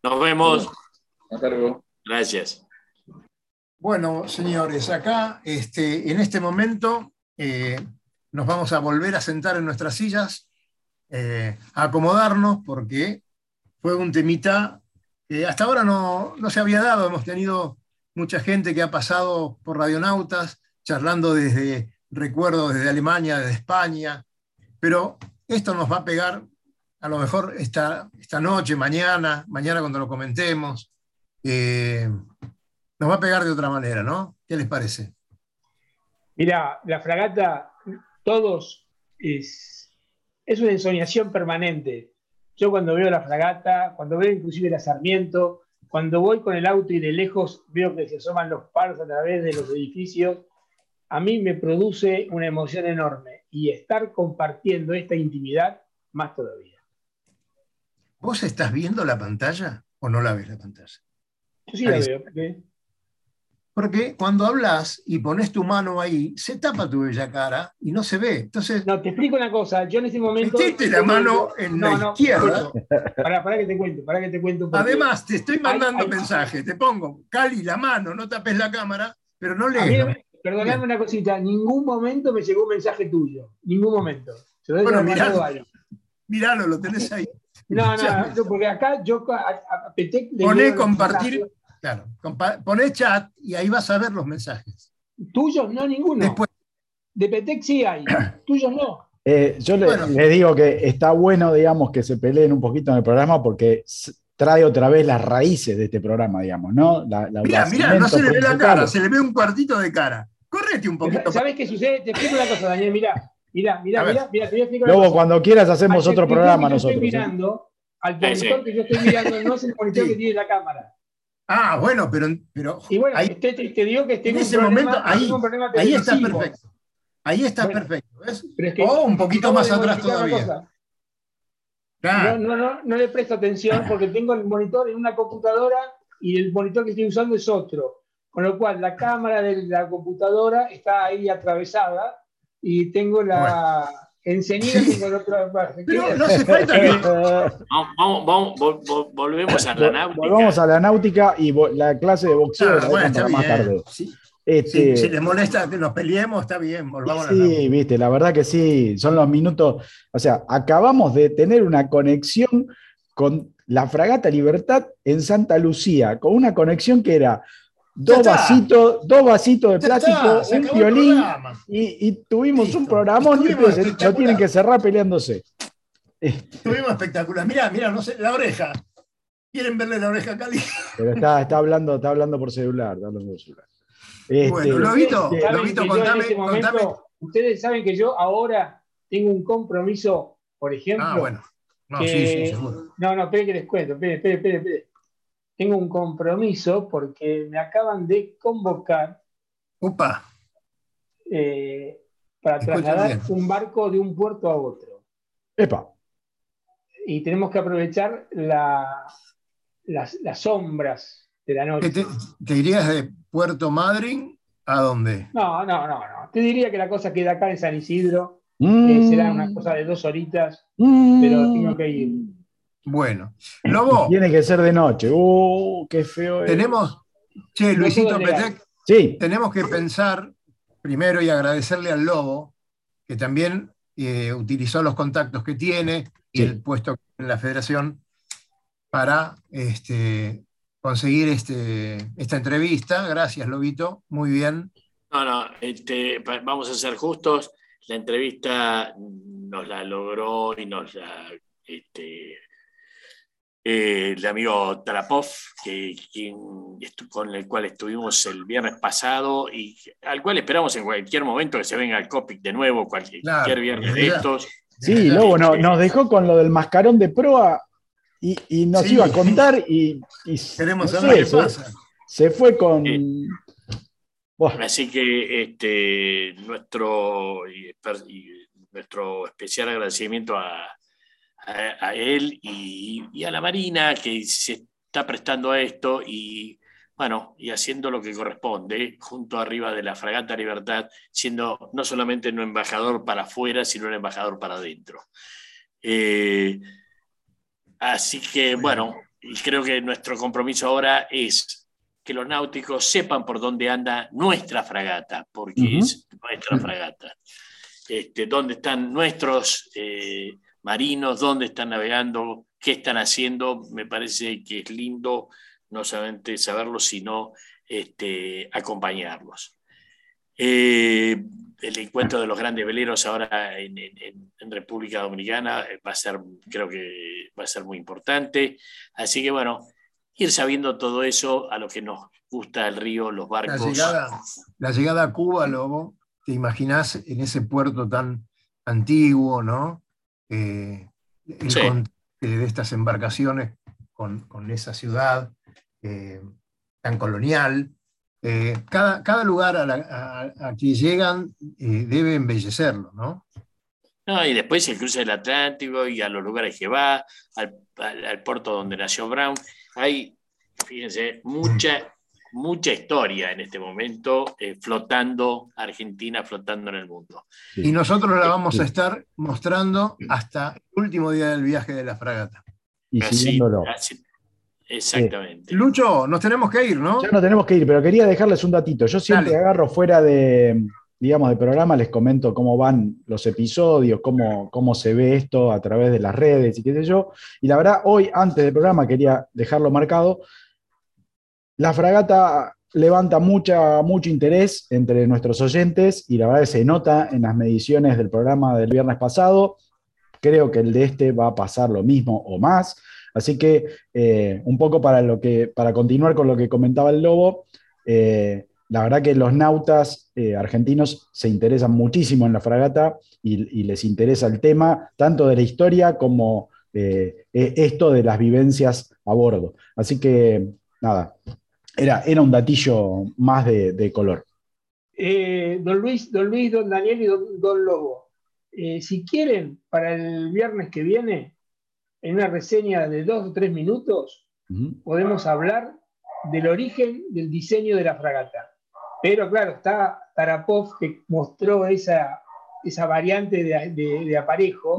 Nos vemos. Hasta luego. Gracias. Bueno, señores, acá este, en este momento eh, nos vamos a volver a sentar en nuestras sillas, eh, a acomodarnos, porque fue un temita que hasta ahora no, no se había dado. Hemos tenido mucha gente que ha pasado por Radionautas, charlando desde, recuerdo, desde Alemania, desde España, pero esto nos va a pegar a lo mejor esta, esta noche, mañana, mañana cuando lo comentemos, eh, nos va a pegar de otra manera, ¿no? ¿Qué les parece? Mira, la fragata, todos, es, es una ensoñación permanente. Yo cuando veo la fragata, cuando veo inclusive la Sarmiento, cuando voy con el auto y de lejos veo que se asoman los paros a través de los edificios, a mí me produce una emoción enorme y estar compartiendo esta intimidad más todavía. ¿Vos estás viendo la pantalla o no la ves la pantalla? Yo sí la veo. Porque cuando hablas y pones tu mano ahí, se tapa tu bella cara y no se ve. Entonces, No, te explico una cosa. Yo en ese momento. metiste la mano en la izquierda. Para, para que te cuento, para que te cuento. Además, te estoy mandando mensajes. Te pongo, Cali, la mano, no tapes la cámara, pero no lees. ¿no? perdoname una cosita, ningún momento me llegó un mensaje tuyo. Ningún momento. Se lo debe Bueno, alguien. Miralo, lo tenés ahí. No, no, no, porque acá yo a, a- a Petec le Poné compartir. Claro, poné chat y ahí vas a ver los mensajes. Tuyos no, ninguno. Después, De Petec sí hay, tuyos no. Eh, yo le, Bueno. digo que está bueno, digamos, que se peleen un poquito en el programa porque trae otra vez las raíces de este programa, digamos, ¿no? La, la- mira, los mira, no se le ve la cara, se le ve un cuartito de cara. Correte un poquito. ¿Sabes qué sucede? Te explico una cosa, Daniel, mirá. Mirá, mirá, mirá, mirá, te voy a explicar Luego, cuando quieras, hacemos Al otro programa nosotros. Estoy mirando, al Sí, monitor que yo estoy mirando no es el monitor Sí. que tiene la cámara. Ah, bueno, pero, pero Y bueno, ahí, te, te- digo que en tengo un ese problema, momento, ahí, problema ahí está perfecto. Ahí está Bueno, perfecto. ¿ves? Pero es que O un poquito más atrás todavía. Claro. No, no, no, no le presto atención porque tengo el monitor en una computadora y el monitor que estoy usando es otro. Con lo cual, la cámara de la computadora está ahí atravesada y tengo la Sí. tengo el otro. Pero no hace falta que. Vamos, vamos, vamos, vol- vol- volvemos a la náutica. Volvamos a la náutica y la clase de boxeo Ah, la bueno, para más bien. tarde. Sí, Este, sí, si les molesta que nos peleemos, está bien, volvamos a la Sí, viste, la verdad que sí, son los minutos, o sea, acabamos de tener una conexión con la fragata Libertad en Santa Lucía, con una conexión que era dos vasitos, dos vasitos de Ya plástico, un violín programa. y, y tuvimos Listo. un programón y lo tienen que cerrar peleándose. Estuvimos espectacular. Mirá, mirá, no sé, la oreja. ¿Quieren verle la oreja a Cali? Pero está, está hablando, está hablando por celular, está hablando por celular. Este, Bueno, Lobito, Ustedes saben Lobito, contame, ese momento- contame. Ustedes saben que yo ahora tengo un compromiso, por ejemplo. Ah, bueno. No, que- sí, sí, seguro. No, no, esperen que les cuento, esperen, esperen, esperen, esperen. Tengo un compromiso porque me acaban de convocar eh, para Escucha trasladar bien. un barco de un puerto a otro. Epa, Y tenemos que aprovechar la- las, las sombras de la ¿qué noche. te, te irías de Puerto Madryn a dónde? No, no, no, no. Te diría que la cosa queda acá en San Isidro. Mm, eh, será una cosa de dos horitas, mm. pero tengo que ir. Bueno, Lobo, Tiene que ser de noche. Uh, qué feo. es. tenemos, che, Luisito. Petec, Sí, tenemos que pensar primero y agradecerle al Lobo, que también eh, utilizó los contactos que tiene y Sí. el puesto en la federación para este, conseguir este, esta entrevista. Gracias, Lobito. Muy bien. No, no, este, vamos a ser justos. La entrevista nos la logró y nos la. Este, eh, el amigo Tarapov, que, quien con el cual estuvimos el viernes pasado y al cual esperamos en cualquier momento que se venga al Copic de nuevo, cualquier Claro, viernes de estos. sí, luego no- nos dejó con lo del mascarón de proa y, y nos Sí. iba a contar y, y Queremos no saber qué pasa. Se fue con. Buah, Así que este, nuestro, y esper- y nuestro especial agradecimiento a, a- a él y, y a la Marina que se está prestando a esto y bueno, y haciendo lo que corresponde, junto arriba de la Fragata Libertad, siendo no solamente un embajador para afuera, sino un embajador para adentro. Eh, así que bueno, creo que nuestro compromiso ahora es que los náuticos sepan por dónde anda nuestra fragata, porque es nuestra fragata. Este, dónde están nuestros eh, marinos, dónde están navegando, qué están haciendo. Me parece que es lindo no solamente saberlo, sino este, acompañarlos. Eh, el encuentro de los grandes veleros ahora en, en- en República Dominicana eh, va a ser, creo que va a ser muy importante. Así que bueno, ir sabiendo todo eso a lo que nos gusta el río, los La barcos. llegada, la llegada a Cuba, Lobo, te imaginás en ese puerto tan antiguo, ¿no? Eh, el Sí. contraste de estas embarcaciones con, con esa ciudad eh, tan colonial. Eh, cada, cada lugar a, la- a- a que llegan eh, debe embellecerlo, ¿no? No, y después el cruce del Atlántico y a los lugares que va, al, al- al puerto donde nació Brown. Hay, fíjense, mucha, mucha historia en este momento eh, flotando, Argentina flotando en el mundo. Y nosotros la vamos a estar mostrando hasta el último día del viaje de la fragata. Y Así- siguiéndolo. así- exactamente. Lucho, nos tenemos que ir, ¿no? Ya no tenemos que ir, pero quería dejarles un datito. Yo siempre Dale. agarro fuera de, digamos, de programa, les comento cómo van los episodios, cómo, cómo se ve esto a través de las redes y qué sé yo. Y la verdad, hoy, antes del programa, quería dejarlo marcado. La fragata levanta mucha, mucho interés entre nuestros oyentes y la verdad que se nota en las mediciones del programa del viernes pasado. Creo que el de este va a pasar lo mismo o más. Así que eh, un poco para, lo que, para continuar con lo que comentaba el Lobo, eh, la verdad que los nautas eh, argentinos se interesan muchísimo en la fragata y, les interesa el tema, tanto de la historia como eh, esto de las vivencias a bordo. Así que, nada, era, era un datillo más de, de color. Eh, don Luis, don Luis, don Daniel y don, don Lobo, eh, si quieren, para el viernes que viene, en una reseña de dos o tres minutos, podemos hablar del origen del diseño de la fragata. Pero claro, está Tarapov que mostró esa, esa variante de, de- de aparejo,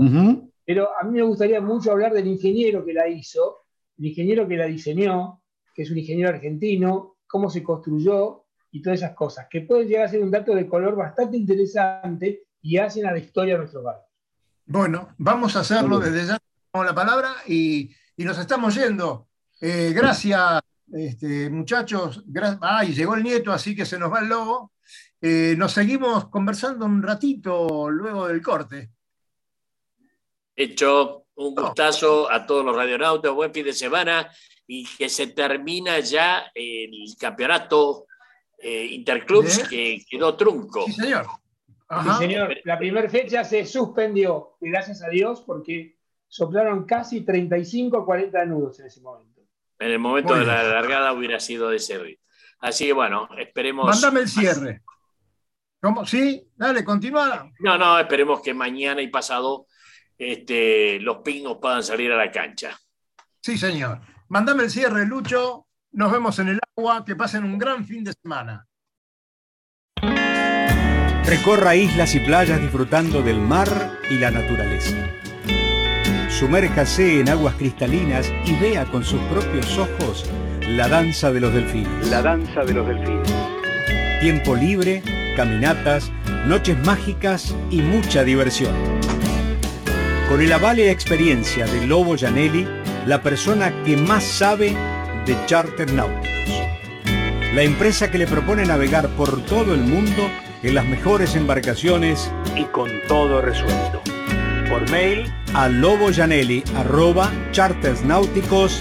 pero a mí me gustaría mucho hablar del ingeniero que la hizo, el ingeniero que la diseñó, que es un ingeniero argentino, cómo se construyó y todas esas cosas, que pueden llegar a ser un dato de color bastante interesante y hacen a la historia de nuestro barrio. Bueno, vamos a hacerlo desde ya. Tomamos la palabra y, y nos estamos yendo. Eh, gracias, este, muchachos. Gra- Ay, llegó el nieto, así que se nos va el lobo. Eh, nos seguimos conversando un ratito luego del corte. Hecho, un gustazo a todos los radionautas, buen fin de semana y que se termina ya el campeonato eh, Interclubs ¿Eh? que quedó trunco. Sí, señor. Sí, señor, la primera fecha se suspendió, y gracias a Dios, porque soplaron casi 35 o 40 nudos en ese momento. En el momento Muy de la largada hubiera sido de ese ritmo. Así que bueno, esperemos. Mándame el cierre. ¿Cómo? Sí, dale, continúa. No, no, esperemos que mañana y pasado este, los pingos puedan salir a la cancha. Sí, señor. Mándame el cierre, Lucho. Nos vemos en el agua. Que pasen un gran fin de semana. Recorra islas y playas disfrutando del mar y la naturaleza. Sumérjase en aguas cristalinas y vea con sus propios ojos la danza de los delfines. La danza de los delfines. Tiempo libre, caminatas, noches mágicas y mucha diversión. Con el aval y la experiencia de Lobo Janelli, la persona que más sabe de charter náuticos. La empresa que le propone navegar por todo el mundo en las mejores embarcaciones Y con todo resuelto. por mail a loboyanelli.chartersnáuticos.com.